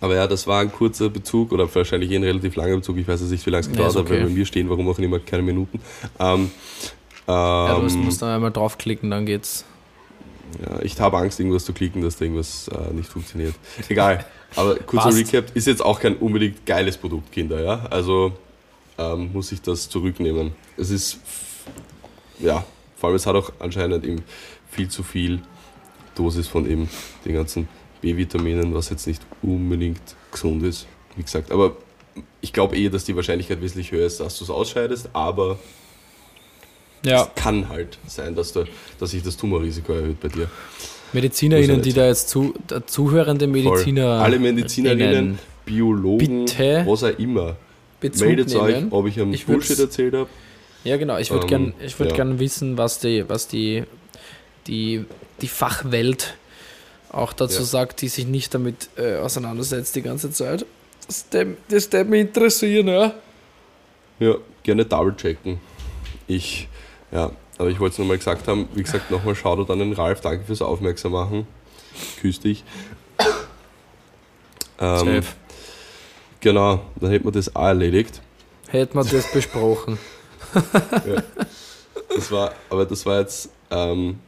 Aber ja, das war ein kurzer Bezug oder wahrscheinlich eh ein relativ langer Bezug. Ich weiß jetzt nicht, wie lange es gedauert nee, okay. hat, weil bei mir stehen, warum auch immer, keine Minuten. Ähm, ähm, ja, du musst, musst dann einmal draufklicken, dann geht's. Ja, ich habe Angst, irgendwas zu klicken, dass da irgendwas äh, nicht funktioniert. Egal. Aber kurzer. Recap, ist jetzt auch kein unbedingt geiles Produkt, Kinder, ja? Also ähm, muss ich das zurücknehmen. Es ist, ja, vor allem es hat auch anscheinend eben viel zu viel Dosis von eben den ganzen B-Vitaminen, was jetzt nicht unbedingt gesund ist, wie gesagt. Aber ich glaube eh, dass die Wahrscheinlichkeit wesentlich höher ist, dass du es ausscheidest, aber ja. es kann halt sein, dass, du, dass sich das Tumorrisiko erhöht bei dir. MedizinerInnen, die da jetzt zu, zuhörende Mediziner. Voll. Alle MedizinerInnen, Biologen, bitte was auch immer. Bezug Meldet nehmen. euch, ob ich am Bullshit erzählt habe. Ja, genau. Ich würde ähm, gerne würd ja. gern wissen, was die, was die, die, die Fachwelt auch dazu ja. sagt, die sich nicht damit äh, auseinandersetzt die ganze Zeit. Das das mich interessieren, ja. Ja, gerne double checken. Ich, ja, aber ich wollte es nochmal gesagt haben, wie gesagt, nochmal Shoutout an den Ralf, danke fürs Aufmerksam machen. Küss dich. Ähm, Safe. Genau, dann hätten wir das auch erledigt. Hätten wir das besprochen. ja. Das war, aber das war jetzt ähm,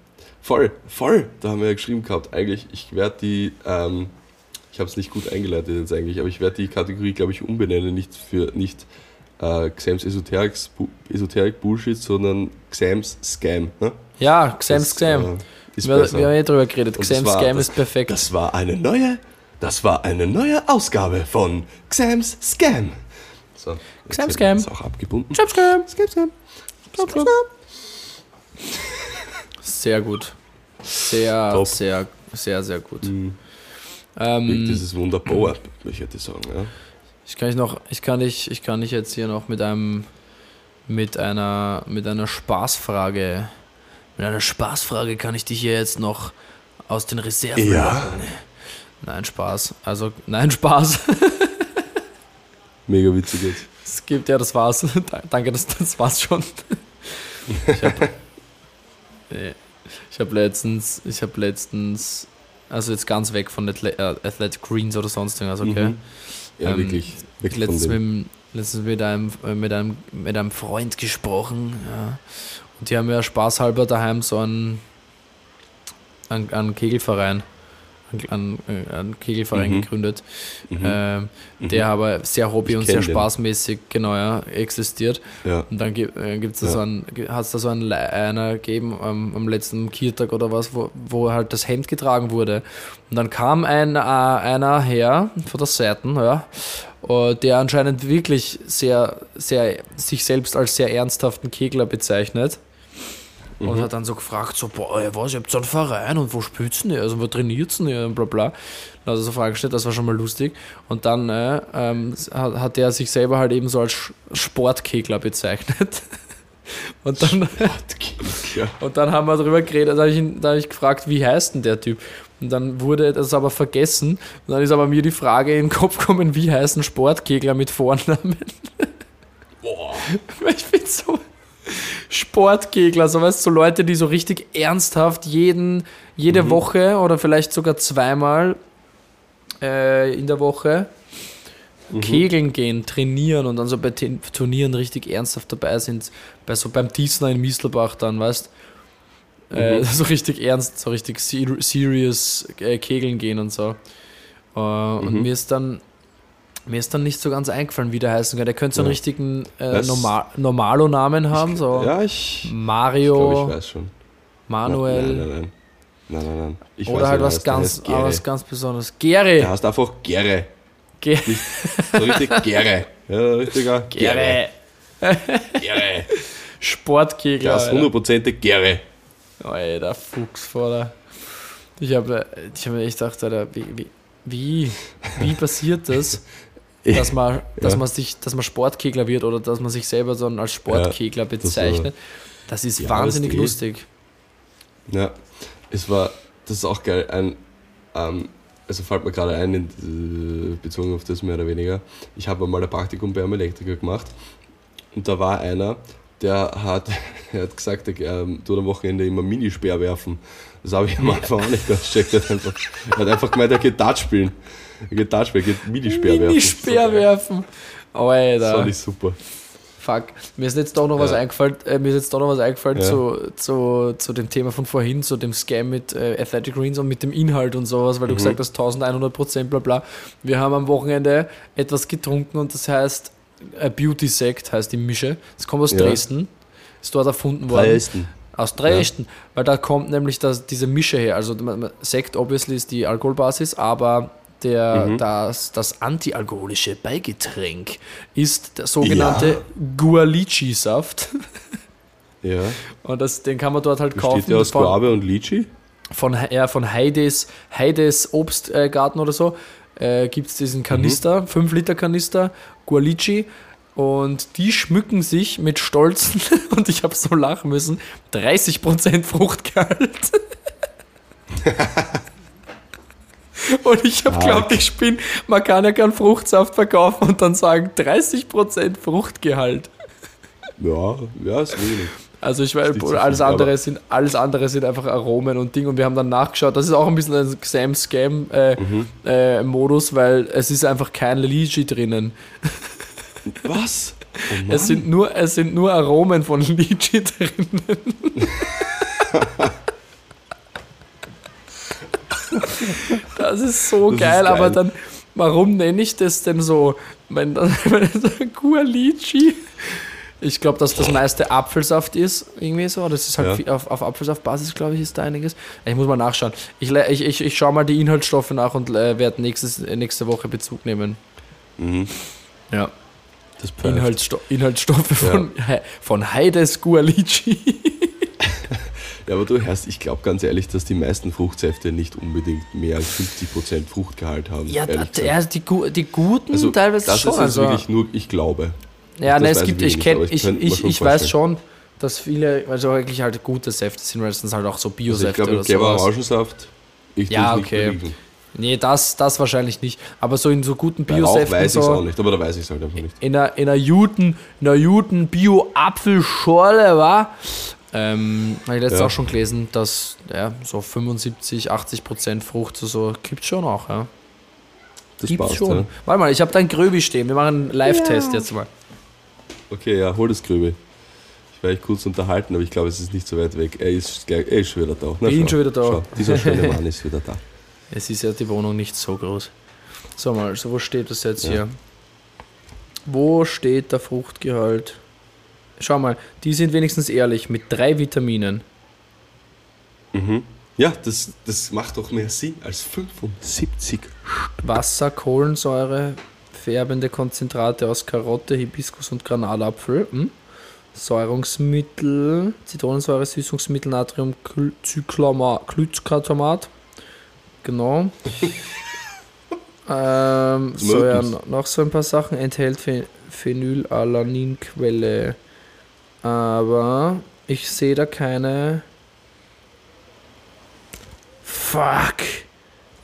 voll, voll, da haben wir ja geschrieben gehabt. Eigentlich, ich werde die, ähm, ich habe es nicht gut eingeleitet jetzt eigentlich, aber ich werde die Kategorie, glaube ich, umbenennen, nicht für, nicht äh, Xams Esoterics, Esoterik Bullshit, sondern Xams Scam. Ne? Ja, Xams Scam. Äh, ist wir, besser. wir haben ja drüber geredet. Xams Scam ist perfekt. Das war eine neue, das war eine neue Ausgabe von Xams Scam. So, Xam Scam. Ist auch abgebunden. Xam Scam. Scam Scam. Scam Scam. Sehr gut. Sehr, Top. sehr, sehr, sehr gut. Mhm. Ähm, das ist wunderbar, ich hätte sagen. Ja. Ich kann, ich, noch, ich, kann dich, ich kann dich jetzt hier noch mit einem mit einer mit einer Spaßfrage mit einer Spaßfrage kann ich dich hier jetzt noch aus den Reserven ja. Locken. Nein, Spaß. Also, nein, Spaß. Mega witzig jetzt. Es gibt, ja, das war's. Danke, das, das war's schon. Ich habe ich hab letztens, ich habe letztens, also jetzt ganz weg von äh, Athletic Greens oder sonst irgendwas, okay? Mhm. Ja, ähm, wirklich. Weg letztens, mit, letztens mit, einem, mit, einem, mit einem Freund gesprochen, ja. Und die haben ja spaßhalber daheim so einen, einen, einen Kegelverein einen, einen Kegelverein mhm. gegründet, mhm. Äh, mhm. der aber sehr hobby- ich und sehr spaßmäßig genau, ja, existiert. Ja. Und dann gibt es da ja. so einen, hat es da so einen einer gegeben ähm, am letzten Kiertag oder was, wo, wo halt das Hemd getragen wurde. Und dann kam ein, äh, einer her von der Seite, ja, äh, der anscheinend wirklich sehr, sehr sich selbst als sehr ernsthaften Kegler bezeichnet. Mhm. Und hat dann so gefragt, so, boah, was, ihr habt so einen Verein und wo spielt ihr? Also wo trainiert ihr? Und bla bla. Dann hat er so Fragen gestellt, das war schon mal lustig. Und dann äh, ähm, hat, hat er sich selber halt eben so als Sportkegler bezeichnet. Und dann, und dann haben wir darüber geredet, da habe ich, ihn- da hab ich gefragt, wie heißt denn der Typ? Und dann wurde das aber vergessen. Und dann ist aber mir die Frage in den Kopf gekommen, wie heißen Sportkegler mit Vornamen? Boah. Ich bin so Sportkegler, so weißt du, so Leute, die so richtig ernsthaft jeden, jede Mhm. Woche oder vielleicht sogar zweimal äh, in der Woche Mhm. kegeln gehen, trainieren und dann so bei den Turnieren richtig ernsthaft dabei sind. Bei so beim Diesner in Mistelbach dann, weißt äh, Mhm. so richtig ernst, so richtig ser serious äh, kegeln gehen und so. Äh, Und Mhm. mir ist dann mir ist dann nicht so ganz eingefallen, wie der heißen kann. Der könnte so einen Ja. richtigen äh, Das- Normal Normalo-Namen haben, so Ja, ich, ich Mario, glaube, ich weiß schon. Manuel Nein, nein, nein. Nein, nein, nein. Ich oder halt was ganz, Gere. was ganz Besonderes. Gere! Der heißt einfach Gere. Ge So richtig Gere. Ja, richtiger Gere. Gere! Gere. Ist Alter. hundertprozentig Gere. Alter, Fuchs vor der. Ich habe ich hab mir echt gedacht, Alter, wie, wie, wie, wie passiert das, dass man, dass, Ja. man sich, dass man Sportkegler wird oder dass man sich selber so als Sportkegler das war- bezeichnet? Das ist Ja, wahnsinnig das eh. lustig. Ja, es war, das ist auch geil, ein, ähm, also fällt mir gerade ein, in, bezogen auf das mehr oder weniger. Ich habe mal ein Praktikum bei einem Elektriker gemacht und da war einer, der hat, er hat gesagt, er ähm, tut am Wochenende immer Minispeer werfen. Das habe ich am Anfang auch nicht gecheckt. Er hat einfach, er hat einfach gemeint, er geht Dart spielen. Er geht Dart spielen, er geht Minispeer werfen. Mini-Speer werfen. Das Alter. fand ich super. Fuck. Mir ist jetzt doch noch was Ja. eingefallen, äh, mir ist jetzt doch noch was eingefallen Ja. zu, zu, zu dem Thema von vorhin, zu dem Scam mit äh, Athletic Greens und mit dem Inhalt und sowas, weil du Mhm. gesagt hast 1100 Prozent, bla bla. Wir haben am Wochenende etwas getrunken und das heißt äh, Beauty Sect, heißt die Mische. Das kommt aus Ja. Dresden, ist dort erfunden worden. Dresden. Aus Dresden, weil da kommt nämlich das, diese Mische her. Also Sekt obviously ist die Alkoholbasis, aber der, Mhm. das, das antialkoholische Beigetränk ist der sogenannte Gualici-Saft. Ja. Und das, den kann man dort halt kaufen. Besteht der aus von, Guave und Litchi? von, ja, von Heides, Heides Obstgarten oder so. Äh, Gibt es diesen Kanister, 5 Liter Kanister, Gualici. Und die schmücken sich mit stolzen, und ich habe so lachen müssen, 30% Fruchtgehalt. und ich habe glaubt, ich spinne, man kann ja keinen Fruchtsaft verkaufen und dann sagen 30% Fruchtgehalt. Ja, ja, ist wenig. Also ich weiß, alles andere sind alles andere sind einfach Aromen und Ding und wir haben dann nachgeschaut. Das ist auch ein bisschen ein Sam Scam äh, Mhm. äh, Modus, weil es ist einfach kein Lychee drinnen. Was? Oh. Es sind nur es sind nur Aromen von Lychee drinnen. das ist so Das ist geil, aber geil. dann warum nenne ich das denn so? Wenn dann Gualici ich glaube, dass das meiste Apfelsaft ist, irgendwie so. Das ist halt Ja. auf, auf Apfelsaftbasis, glaube ich, ist da einiges. Ich muss mal nachschauen. Ich, ich, ich, ich schaue mal die Inhaltsstoffe nach und äh, werde äh, nächste Woche Bezug nehmen. Mhm. Ja. Das. Inhaltssto Inhaltsstoffe von, He von Heides Gualici. Ja, aber du hörst, ich glaube ganz ehrlich, dass die meisten Fruchtsäfte nicht unbedingt mehr als 50% Fruchtgehalt haben. Ja, da, die, die guten also, teilweise das schon. ist jetzt also, wirklich nur, ich glaube. ja, das ne, es gibt, ich aber ich ich, ich, ich weiß schon, dass viele, also wirklich halt gute Säfte sind, weil es sind halt auch so Also Biosäfte ich glaube, oder sowas. Orangensaft, ich Ja, okay. nicht. Nee, das, das wahrscheinlich nicht. Aber so in so guten Biosäften weiß ich es so. auch nicht, aber da weiß ich es halt einfach nicht. in einer, in einer guten, in einer guten Bio-Apfelschorle, war. Ähm, habe ich letztens Ja. auch schon gelesen, dass ja, so 75, 80 Prozent Frucht so, so gibt schon auch, ja. Das Gibt's passt, schon. ja. Warte mal, ich habe dein Gröbi stehen. Wir machen einen Live-Test jetzt mal. Okay, ja, hol das Grübe. Ich werde kurz unterhalten, aber ich glaube, es ist nicht so weit weg. Er ist, gleich, er ist schon wieder da. Na, Bin schau, schon wieder da. Schau, dieser schöne Mann ist wieder da. Es ist ja die Wohnung nicht so groß. So mal, also wo steht das jetzt Ja. hier? Wo steht der Fruchtgehalt? Schau mal, die sind wenigstens ehrlich mit drei Vitaminen. Mhm. Ja, das, das macht doch mehr Sinn als 75. Wasser, Kohlensäure, färbende Konzentrate aus Karotte, Hibiskus und Granatapfel. Hm? Säurungsmittel, Zitronensäure, Süßungsmittel, Natrium, Glycatomat. Genau. ähm, so ja, noch so ein paar Sachen. Enthält Phe- Phenylalaninquelle. Aber ich sehe da keine. Fuck.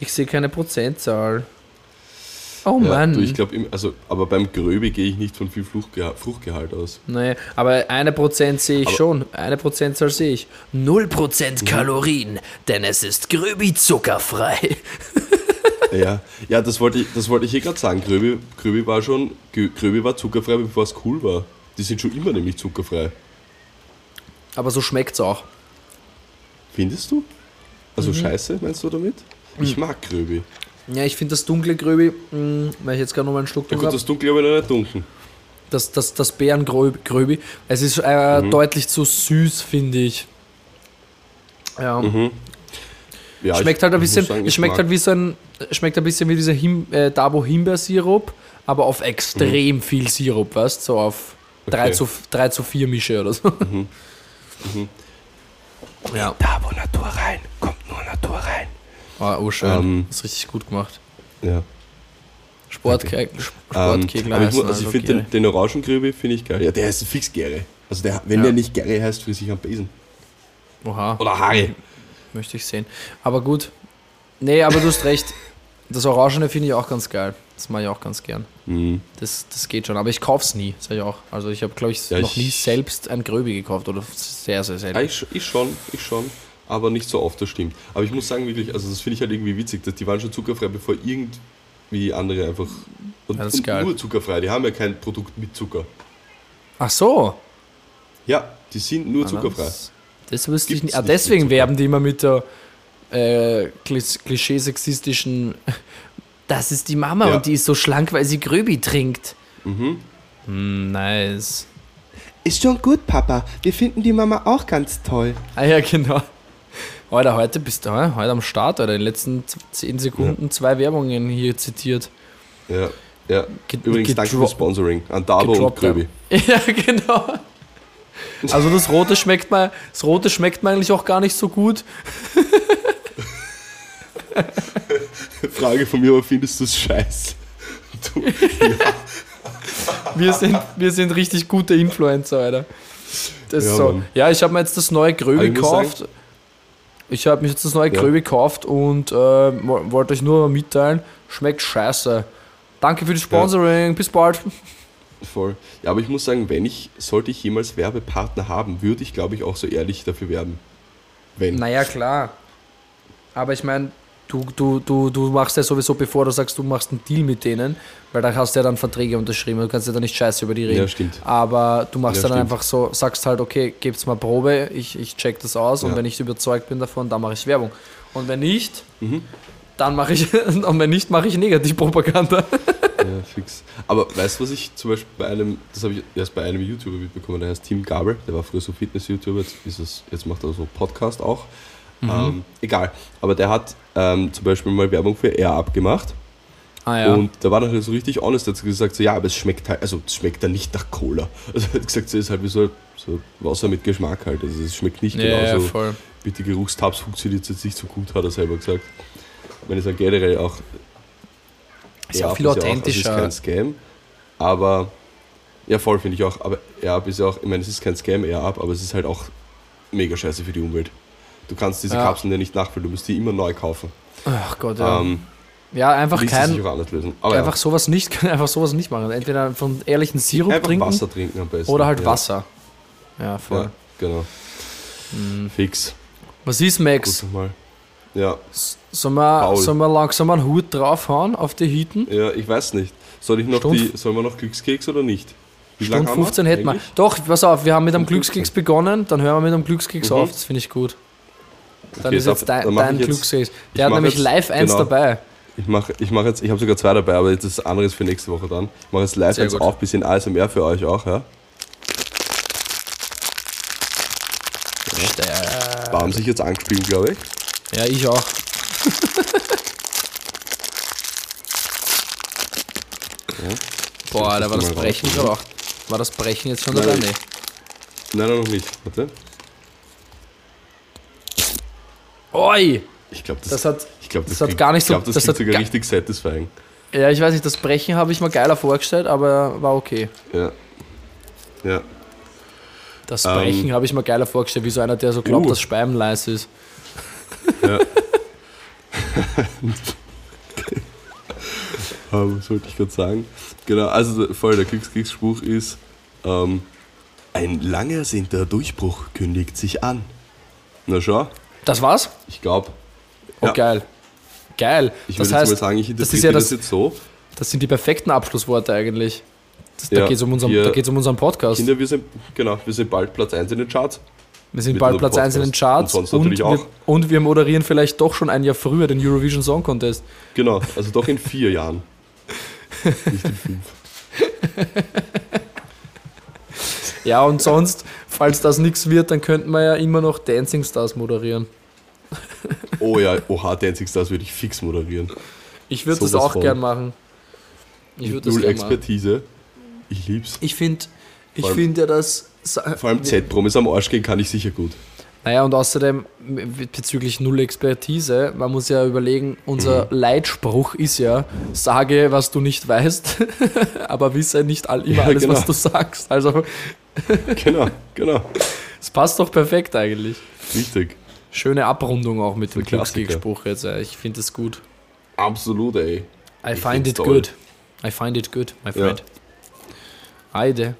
Ich sehe keine Prozentzahl. Oh Ja, Mann. du, ich glaube, also, aber beim Gröbe gehe ich nicht von viel Fruchtgeha Fruchtgehalt aus. Nee, aber eine Prozent sehe ich Aber- schon. Eine Prozentzahl sehe ich. Null Prozent Kalorien, denn es ist Gröbi zuckerfrei. Ja, ja das wollte ich, das wollte ich hier gerade sagen. Gröbe, Gröbe war schon, Gröbe war zuckerfrei, bevor es cool war. Die sind schon immer nämlich zuckerfrei. Aber so schmeckt's auch. Findest du? Also Mhm. scheiße, meinst du damit? Ich mag Gröbe. Ja, ich finde das dunkle Gröbi, mh, weil ich jetzt gerade noch mal einen Schluck drüber habe, das Dunkel aber nicht dunkel. das, das, das Beerengröbi, es ist äh, Mhm. deutlich zu süß, finde ich. Ja. Ja, Schmeckt ich- halt ein bisschen, sagen, schmeckt halt wie so ein, schmeckt ein bisschen wie dieser Him, äh, Dabo Himbeersirup, aber auf extrem viel Sirup, weißt so auf 3 Mhm. Okay. zu, 3 zu 4 Mische oder so. Ja. Da, wo Natur rein, kommt nur Natur rein. Ah, oh schön. Ähm, das ist richtig gut gemacht. Ja. Sportkegel, Ähm, Sportkegel heißen muss- also ich also finde den, den Orangengröbe finde ich geil. Ja, der ist fix Gere. Also der, wenn Ja. der nicht Gere heißt, friss ich am Besen. Oha. Oder Harry. Möchte ich sehen. Aber gut. Nee, aber du hast recht. Das Orangene finde ich auch ganz geil. Das mache ich auch ganz gern. Mhm. Das, das geht schon. Aber ich kaufe es nie, sage ich auch. Also ich habe, glaube ich, Ja, noch ich- nie selbst ein Gröbi gekauft. Oder sehr, sehr selten. ich, ich schon, ich schon. Aber nicht so oft, das stimmt. Aber ich muss sagen, wirklich, also das finde ich halt irgendwie witzig, dass die waren schon zuckerfrei, bevor irgendwie andere einfach. Und, Ja, das ist und geil. nur zuckerfrei. Die haben ja kein Produkt mit Zucker. Ach so. Ja, die sind nur zuckerfrei. Das, das wüsste ich Gibt's nicht. Ah, nicht mit deswegen werben die immer mit der äh, klis- klischee-sexistischen. Das ist die Mama Ja. und die ist so schlank, weil sie Gröbi trinkt. Mhm. nice. Ist schon gut, Papa. Wir finden die Mama auch ganz toll. Ah ja, genau. Alter, heute bist du heute am Start, oder in den letzten 10 Sekunden zwei Werbungen hier zitiert. Ja, ja. Ge- Übrigens, danke fürs Sponsoring an Dabo und Gröbi. Ja, genau. Also das Rote schmeckt mir, das Rote schmeckt mir eigentlich auch gar nicht so gut. Frage von mir, aber findest du es scheiße? Du, Wir sind, wir sind richtig gute Influencer, Alter. Das Ja, so. Ja, ich habe mir jetzt das neue Aber muss gekauft. Ich habe mir jetzt das neue Ja. Gröbi gekauft und äh, wo- wollte euch nur mal mitteilen, schmeckt scheiße. Danke für das Sponsoring, bis bald. voll. Ja, aber ich muss sagen, wenn ich, sollte ich jemals Werbepartner haben, würde ich, glaube ich, auch so ehrlich dafür werben. Wenn. Naja, klar. Aber ich meine, du, du, du, du machst ja sowieso, bevor du sagst, du machst einen Deal mit denen, weil da hast du ja dann Verträge unterschrieben, du kannst ja dann nicht scheiße über die reden. Ja, stimmt. Aber du machst Ja, dann stimmt. einfach so, sagst halt, okay, gebt's mal Probe, ich, ich check das aus und Ja. wenn ich überzeugt bin davon, dann mache ich Werbung. Und wenn nicht, Mhm. dann mache ich, und wenn nicht, mache ich Negativpropaganda. Ja, fix. Aber weißt du, was ich zum Beispiel bei einem, das habe ich erst bei einem YouTuber mitbekommen, der heißt Tim Gabel, der war früher so Fitness-YouTuber, jetzt, ist es, jetzt macht er so Podcast auch. Ähm, egal. Aber der hat ähm, zum Beispiel mal Werbung für Air abgemacht. Ah ja. Und da war dann halt so richtig honest, hat gesagt, so, ja, aber es schmeckt halt, also es schmeckt dann nicht nach Cola. Also er hat gesagt, es ist halt wie so, so Wasser mit Geschmack halt. Also es schmeckt nicht ja, ja, genauso. voll. Mit den Geruchstabs funktioniert es jetzt nicht so gut, hat er selber gesagt. Ich meine, es ist ja generell auch. Ist ja Air viel Ist authentischer. ja auch, also es ist kein Scam, aber. Ja, voll finde ich auch. Aber Air ist ja auch, ich meine, es ist kein Scam, Air Up, aber es ist halt auch mega scheiße für die Umwelt. Du kannst diese Ja. Kapseln ja nicht nachfüllen, du musst die immer neu kaufen. Ach Gott, ja. Ähm, ja, einfach kein, einfach sowas nicht, einfach sowas nicht machen. Entweder von ehrlichen Sirup ja, einfach trinken Wasser trinken am besten. oder halt ja. Wasser. Ja, voll. Ja, genau. Fix. Was ist, Max? nochmal. Ja, Sollen wir, sollen wir langsam einen Hut draufhauen auf die Hiten? ja, ich weiß nicht. Soll ich noch Stund- die, sollen wir noch Glückskeks oder nicht? Wie Stunde haben wir 15 hätten wir. Doch, pass auf, wir haben mit einem Glückskeks begonnen, dann hören wir mit einem Glückskeks Mhm. auf, das finde ich gut. Dann Okay, ist jetzt dein, dein ich Der hat nämlich jetzt- live eins genau. dabei. Ich mache ich mach jetzt, ich habe sogar zwei dabei, aber jetzt ist das andere ist für nächste Woche dann. Ich mache jetzt live Sehr jetzt gut. auf, bisschen ASMR für euch auch, ja. Da haben sich jetzt angespielt, glaube ich. Ja, ich auch. Boah, da war das Brechen gerade auch. War das Brechen jetzt schon dabei? Nee. Nein, nein, noch nicht. Warte. Oi! Ich glaube, das, Das hat, ich glaub, das, das hat gar nicht ich so- glaub, das, das hat sogar ga- richtig satisfying. ja, ich weiß nicht, das Brechen habe ich mir geiler vorgestellt, aber war okay. Ja. Ja. Das Brechen habe ich mir geiler vorgestellt, wie so einer, der so glaubt, Uh. dass Speiben leise ist. Ja. ähm, was wollte ich gerade sagen? Genau, also voll der Kriegs Kriegsspruch ist, ähm, ein lang ersehnter Durchbruch kündigt sich an. Na schau, Das war's? ich glaube, Oh, Ja. geil. Geil. ich das würde jetzt heißt, mal sagen, ich das interpretiere ist ja das, das, jetzt so. das sind die perfekten Abschlussworte eigentlich. Das, da Ja, geht es um, unseren- da geht's um unseren Podcast. Kinder, wir sind, genau, wir sind bald Platz 1 in den Charts. wir sind bald Platz 1 in den. Charts Und und, wir, und wir moderieren vielleicht doch schon ein Jahr früher den Eurovision Song Contest. Genau, also doch in vier Jahren. Nicht in fünf. Ja, und sonst, falls das nichts wird, dann könnten wir ja immer noch Dancing Stars moderieren. Oh ja, oha, Dancing Stars würde ich fix moderieren. Ich würde das Sowas auch von. gern machen. Ich würde das Null gern machen. Expertise. Ich lieb's. Ich finde, ich Vor allem- finde ja, dass. Vor allem Z-Promis am Arsch gehen kann ich sicher gut. Naja, und außerdem bezüglich Null Expertise, man muss ja überlegen, unser Mhm. Leitspruch ist ja, sage, was du nicht weißt, aber wisse nicht all, immer Ja, alles, genau. was du sagst. Also, Genau, genau. es passt doch perfekt eigentlich. Wichtig. Schöne Abrundung auch mit dem. Glücksgegenspruch jetzt. ey. Ich finde es gut. Absolut, ey. I Ich find it toll. good. I find it good, my friend. Heide.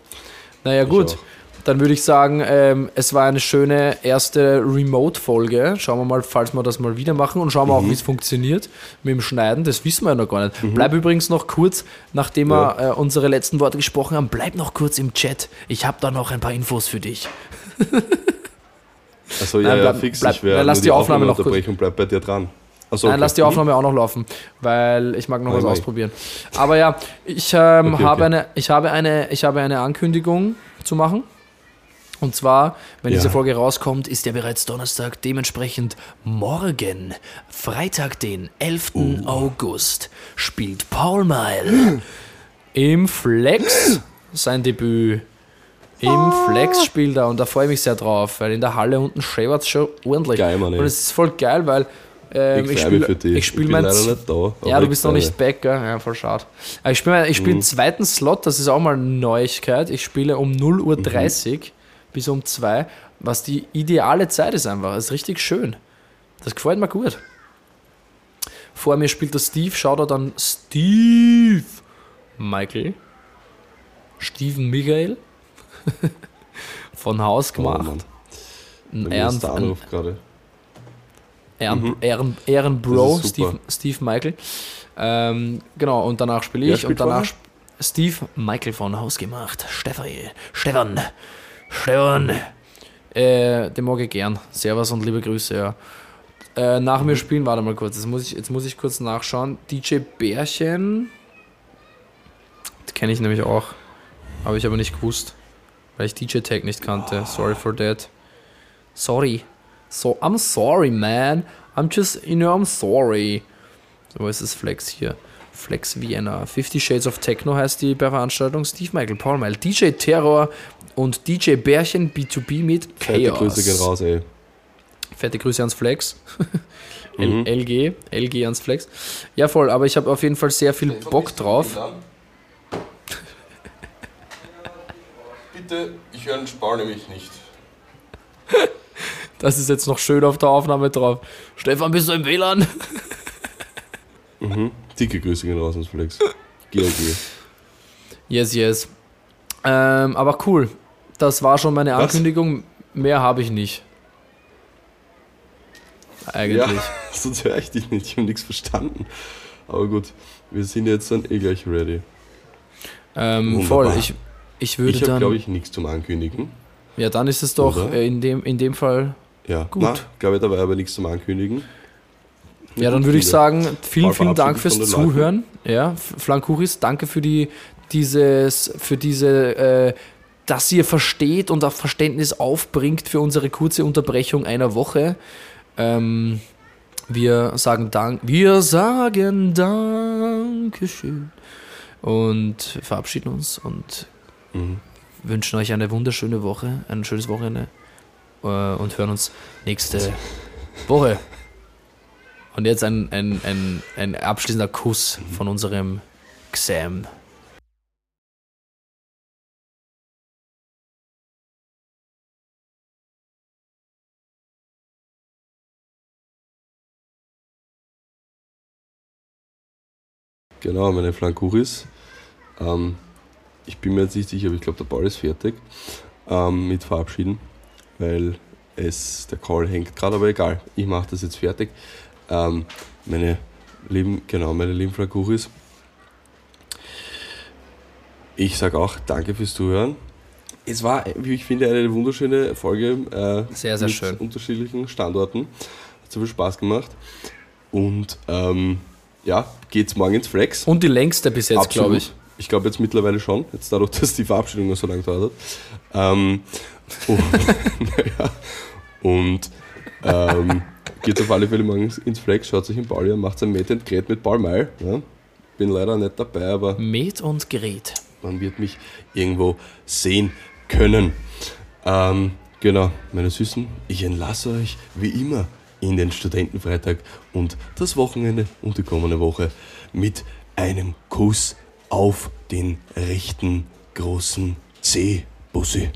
Naja, gut. auch. Dann würde ich sagen, ähm, es war eine schöne erste Remote-Folge. Schauen wir mal, falls wir das mal wieder machen und schauen wir Mhm. auch, wie es funktioniert mit dem Schneiden. Das wissen wir ja noch gar nicht. Bleib übrigens noch kurz, nachdem wir äh, unsere letzten Worte gesprochen haben, bleib noch kurz im Chat. Ich habe da noch ein paar Infos für dich. Also ja, Nein, ja, fix. bleib- ich werde lass nur die Aufnahme noch kurz- unterbrechen und bleib bei dir dran. Also, Nein, lass die Aufnahme auch noch laufen, weil ich mag noch Mach was ich. ausprobieren. Aber ja, ich, ähm, Okay, habe, okay. Eine, ich, habe, eine, ich habe eine Ankündigung zu machen. Und zwar, wenn Ja. diese Folge rauskommt, ist ja bereits Donnerstag, dementsprechend morgen, Freitag, den 11. Oh. August, spielt Paul Meil im Flex sein Debüt. Im Ah. Flex spielt er und da freue ich mich sehr drauf, weil in der Halle unten scheppert es schon ordentlich. Geil, Mann, ey. und es ist voll geil, weil ähm, Ich ich spiele für dich. ich spiel mein nicht da. ja, du bist noch freue nicht back, gell? Ja, voll schade. Aber ich spiele ich spiel Mhm. zweiten Slot, das ist auch mal eine Neuigkeit. Ich spiele um 0.30 Uhr Mhm. Bis um 2, was die ideale Zeit ist einfach. Das ist richtig schön. Das gefällt mir gut. Vor mir spielt der Steve, schaut er dann Steve Michael. Steven Michael. Von Haus Oh, gemacht. Mann. ein Ehren, ein gerade. Ehren, Ehren, Ehrenbro. Steve, Steve Michael. Ähm, genau, und danach spiele ich und danach Steve Michael von Haus gemacht. Stefanie, Stefan, Stefan. Äh, den mag ich gern. Servus und liebe Grüße, ja. Äh, nach mir spielen, warte mal kurz, jetzt muss ich, jetzt muss ich kurz nachschauen. DJ Bärchen. Kenne ich nämlich auch. Habe ich aber nicht gewusst. Weil ich DJ Tag nicht kannte. Sorry for that. Sorry. So, I'm sorry, man. I'm just, you know, I'm sorry. So, wo ist das Flex hier? Flex Vienna. 50 Shades of Techno heißt die bei Veranstaltung. Steve Michael, Paul Meil, DJ Terror und DJ Bärchen B2B mit Fette Chaos. Grüße gehen raus, ey. Fette Grüße ans Flex. Mhm. LG, LG ans Flex. Ja, voll, aber ich habe auf jeden Fall sehr viel Bock drauf. Bitte, ich höre den Spar nämlich nicht. Das ist jetzt noch schön auf der Aufnahme drauf. Stefan, bist du im WLAN? Dicke Grüße gehen raus ans Flex. GLG. Yes, yes. Ähm, aber cool. Das war schon meine Was? Ankündigung. Mehr habe ich nicht. Eigentlich. Ja, sonst höre ich dich nicht. Ich habe nichts verstanden. Aber gut, wir sind jetzt dann eh gleich ready. ähm, wunderbar. voll. Ich, ich würde Ich habe, dann. glaube ich, nichts zum Ankündigen. ja, dann ist es doch Oder? äh, in dem, in dem Fall. Ja, Gut. Na, glaube ich, da war aber nichts zum Ankündigen. Ja, dann würde ich sagen, vielen, vielen Dank fürs den Leuten. Zuhören. Ja, Flankuris, danke für die, dieses, für diese, äh, dass ihr versteht und auch Verständnis aufbringt für unsere kurze Unterbrechung einer Woche. Ähm, wir sagen Dank, wir sagen Dankeschön und verabschieden uns und Mhm. wünschen euch eine wunderschöne Woche, ein schönes Wochenende äh, und hören uns nächste Woche. Und jetzt ein, ein, ein, ein abschließender Kuss von unserem Xam. Genau, meine Flankuris. Ähm, ich bin mir jetzt nicht sicher, aber ich glaube, der Ball ist fertig ähm, mit Verabschieden, weil es, der Call hängt gerade, aber egal, ich mache das jetzt fertig. Ähm, meine lieben, genau, meine lieben Flankuris. Ich sage auch danke fürs Zuhören. Es war, wie ich finde, eine wunderschöne Folge äh, Sehr, sehr mit schön. unterschiedlichen Standorten. Hat so viel Spaß gemacht. Und ähm, ja, geht's morgen ins Flex. Und die längste bis jetzt, glaube ich. Ich glaube jetzt mittlerweile schon, jetzt dadurch, dass die Verabschiedung noch so lange dauert. Ähm, und, naja, und ähm, geht auf alle Fälle morgen ins Flex, schaut sich in Pauli an, macht ein Meet and Greet mit Paul Meil. Ja. Bin leider nicht dabei, aber Met und Gerät. man wird mich irgendwo sehen können. Ähm, genau, meine Süßen, ich entlasse euch wie immer in den Studentenfreitag und das Wochenende und die kommende Woche mit einem Kuss auf den rechten großen C. Bussi.